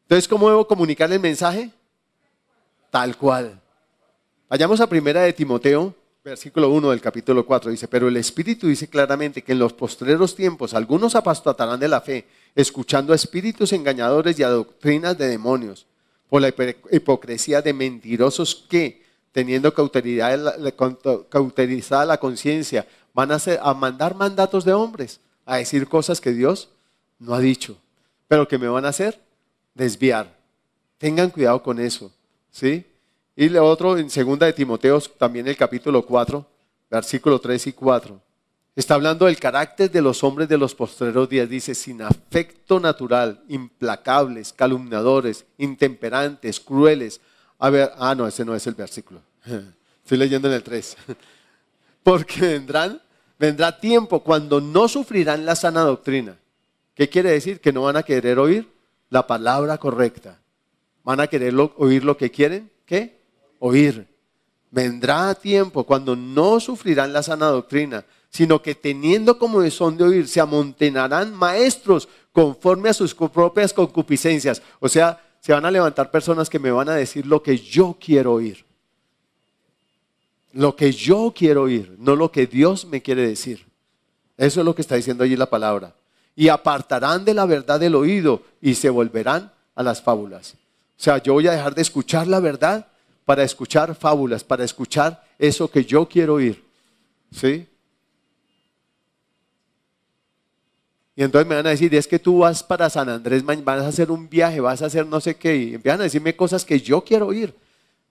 Entonces, ¿cómo debo comunicar el mensaje? Tal cual. Vayamos a primera de Timoteo, versículo 1 del capítulo 4. Dice, pero el Espíritu dice claramente que en los postreros tiempos algunos apostatarán de la fe, escuchando a espíritus engañadores y a doctrinas de demonios, por la hipocresía de mentirosos que, teniendo cauterizada la conciencia, van a, a mandar mandatos de hombres, a decir cosas que Dios no ha dicho pero que me van a hacer desviar. Tengan cuidado con eso, ¿sí? Y lo otro en segunda de Timoteo, también el capítulo 4, versículo 3 y 4. Está hablando del carácter de los hombres de los postreros días. Dice, sin afecto natural, implacables, calumniadores, intemperantes, crueles. A ver, ah, no, ese no es el versículo. [LAUGHS] Estoy leyendo en el 3. [LAUGHS] Porque vendrán, vendrá tiempo cuando no sufrirán la sana doctrina ¿Qué quiere decir? Que no van a querer oír la palabra correcta. Van a querer oír lo que quieren. ¿Qué? Oír. Vendrá tiempo cuando no sufrirán la sana doctrina, sino que teniendo como son de oír, se amontonarán maestros conforme a sus propias concupiscencias. O sea, se van a levantar personas que me van a decir lo que yo quiero oír. Lo que yo quiero oír, no lo que Dios me quiere decir. Eso es lo que está diciendo allí la palabra y apartarán de la verdad el oído y se volverán a las fábulas. O sea, yo voy a dejar de escuchar la verdad para escuchar fábulas, para escuchar eso que yo quiero oír. ¿Sí? Y entonces me van a decir, es que tú vas para San Andrés, vas a hacer un viaje, vas a hacer no sé qué, y empiezan a decirme cosas que yo quiero oír,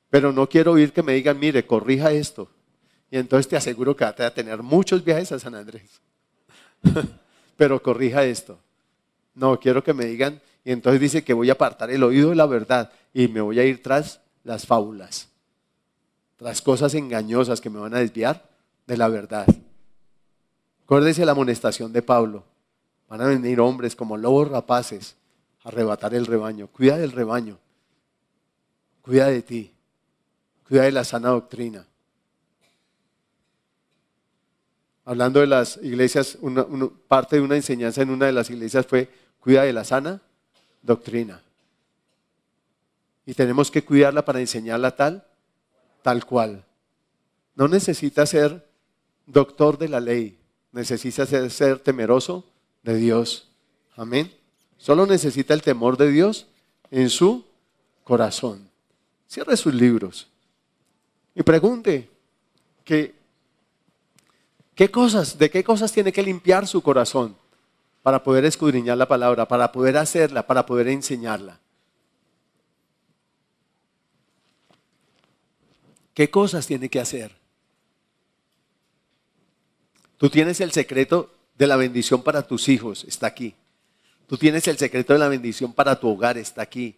pero no quiero oír que me digan, mire, corrija esto. Y entonces te aseguro que vas a tener muchos viajes a San Andrés. [LAUGHS] pero corrija esto. No, quiero que me digan, y entonces dice que voy a apartar el oído de la verdad y me voy a ir tras las fábulas, tras cosas engañosas que me van a desviar de la verdad. Acuérdese la amonestación de Pablo. Van a venir hombres como lobos rapaces a arrebatar el rebaño. Cuida del rebaño. Cuida de ti. Cuida de la sana doctrina. Hablando de las iglesias, una, parte de una enseñanza en una de las iglesias fue cuida de la sana doctrina. Y tenemos que cuidarla para enseñarla tal, tal cual. No necesita ser doctor de la ley, necesita ser, temeroso de Dios. Amén. Solo necesita el temor de Dios en su corazón. Cierre sus libros y pregunte que, qué cosas, de qué cosas tiene que limpiar su corazón para poder escudriñar la palabra, para poder hacerla, para poder enseñarla. ¿Qué cosas tiene que hacer? Tú tienes el secreto de la bendición para tus hijos, está aquí. Tú tienes el secreto de la bendición para tu hogar, está aquí.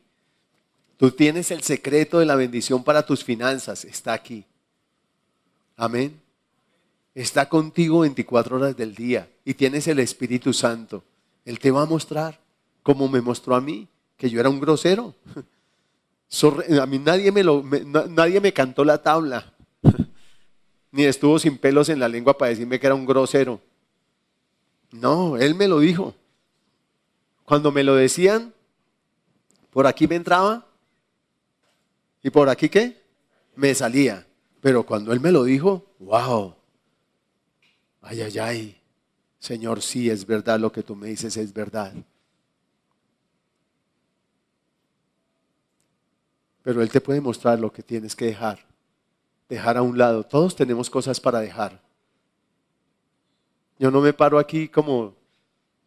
Tú tienes el secreto de la bendición para tus finanzas, está aquí. Amén. Está contigo 24 horas del día y tienes el Espíritu Santo. Él te va a mostrar, como me mostró a mí, que yo era un grosero. [LAUGHS] A mí nadie me, lo, nadie me cantó la tabla, [LAUGHS] ni estuvo sin pelos en la lengua para decirme que era un grosero. No, él me lo dijo. Cuando me lo decían, por aquí me entraba y por aquí qué? Me salía. Pero cuando él me lo dijo, wow. Ay, ay, ay. Señor, sí es verdad lo que tú me dices, es verdad. Pero Él te puede mostrar lo que tienes que dejar. Dejar a un lado. Todos tenemos cosas para dejar. Yo no me paro aquí como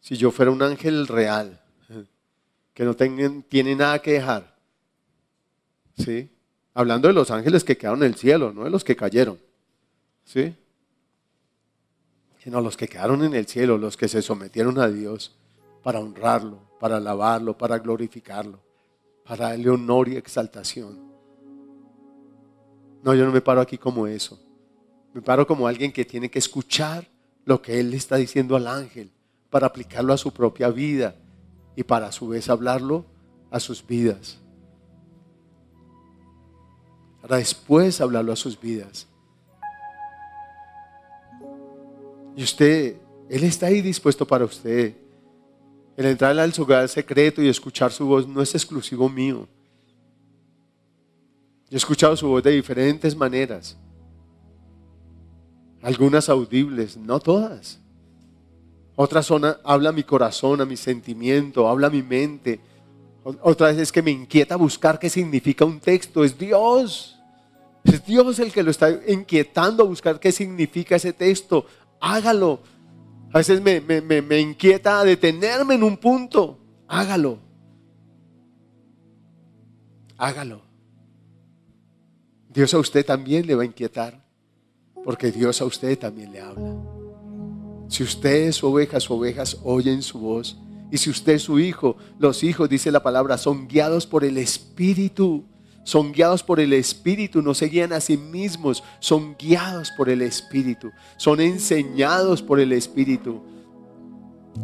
si yo fuera un ángel real, [LAUGHS] que no tiene nada que dejar. ¿Sí? Hablando de los ángeles que quedaron en el cielo, no de los que cayeron. ¿Sí? Sino los que quedaron en el cielo, los que se sometieron a Dios para honrarlo, para alabarlo, para glorificarlo, para darle honor y exaltación. No, yo no me paro aquí como eso. Me paro como alguien que tiene que escuchar lo que Él le está diciendo al ángel para aplicarlo a su propia vida y para a su vez hablarlo a sus vidas. Para después hablarlo a sus vidas. Y usted, Él está ahí dispuesto para usted. El entrar al hogar secreto y escuchar su voz no es exclusivo mío. Yo he escuchado su voz de diferentes maneras. Algunas audibles, no todas. Otra zona habla mi corazón, a mi sentimiento, habla mi mente. Otra vez es que me inquieta buscar qué significa un texto. Es Dios. Es Dios el que lo está inquietando a buscar qué significa ese texto. Hágalo. A veces me, me inquieta detenerme en un punto. Hágalo. Hágalo. Dios a usted también le va a inquietar. Porque Dios a usted también le habla. Si usted es oveja, sus ovejas oyen su voz. Y si usted es su hijo, los hijos, dice la palabra, son guiados por el Espíritu. Son guiados por el Espíritu, no se guían a sí mismos, son guiados por el Espíritu, son enseñados por el Espíritu,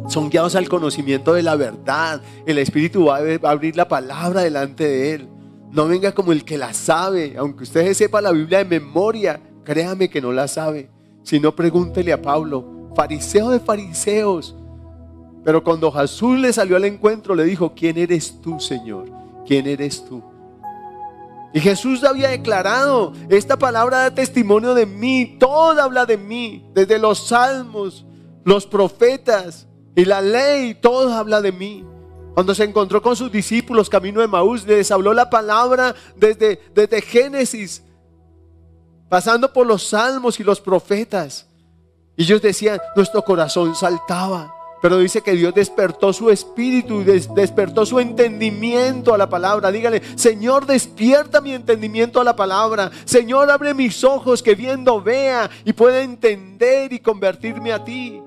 son guiados al conocimiento de la verdad. El Espíritu va a abrir la palabra delante de él. No venga como el que la sabe, aunque usted sepa la Biblia de memoria, Créame que no la sabe. Si no, pregúntele a Pablo, fariseo de fariseos. Pero cuando Jesús le salió al encuentro, le dijo, ¿quién eres tú, Señor? ¿Quién eres tú? Y Jesús había declarado, esta palabra da testimonio de mí, todo habla de mí, desde los salmos, los profetas y la ley, todo habla de mí. Cuando se encontró con sus discípulos camino de Maús, les habló la palabra desde, desde Génesis pasando por los salmos y los profetas. Y ellos decían, nuestro corazón saltaba pero dice que Dios despertó su espíritu, des despertó su entendimiento a la palabra. Dígale, Señor, despierta mi entendimiento a la palabra. Señor, abre mis ojos que viendo vea y pueda entender y convertirme a ti.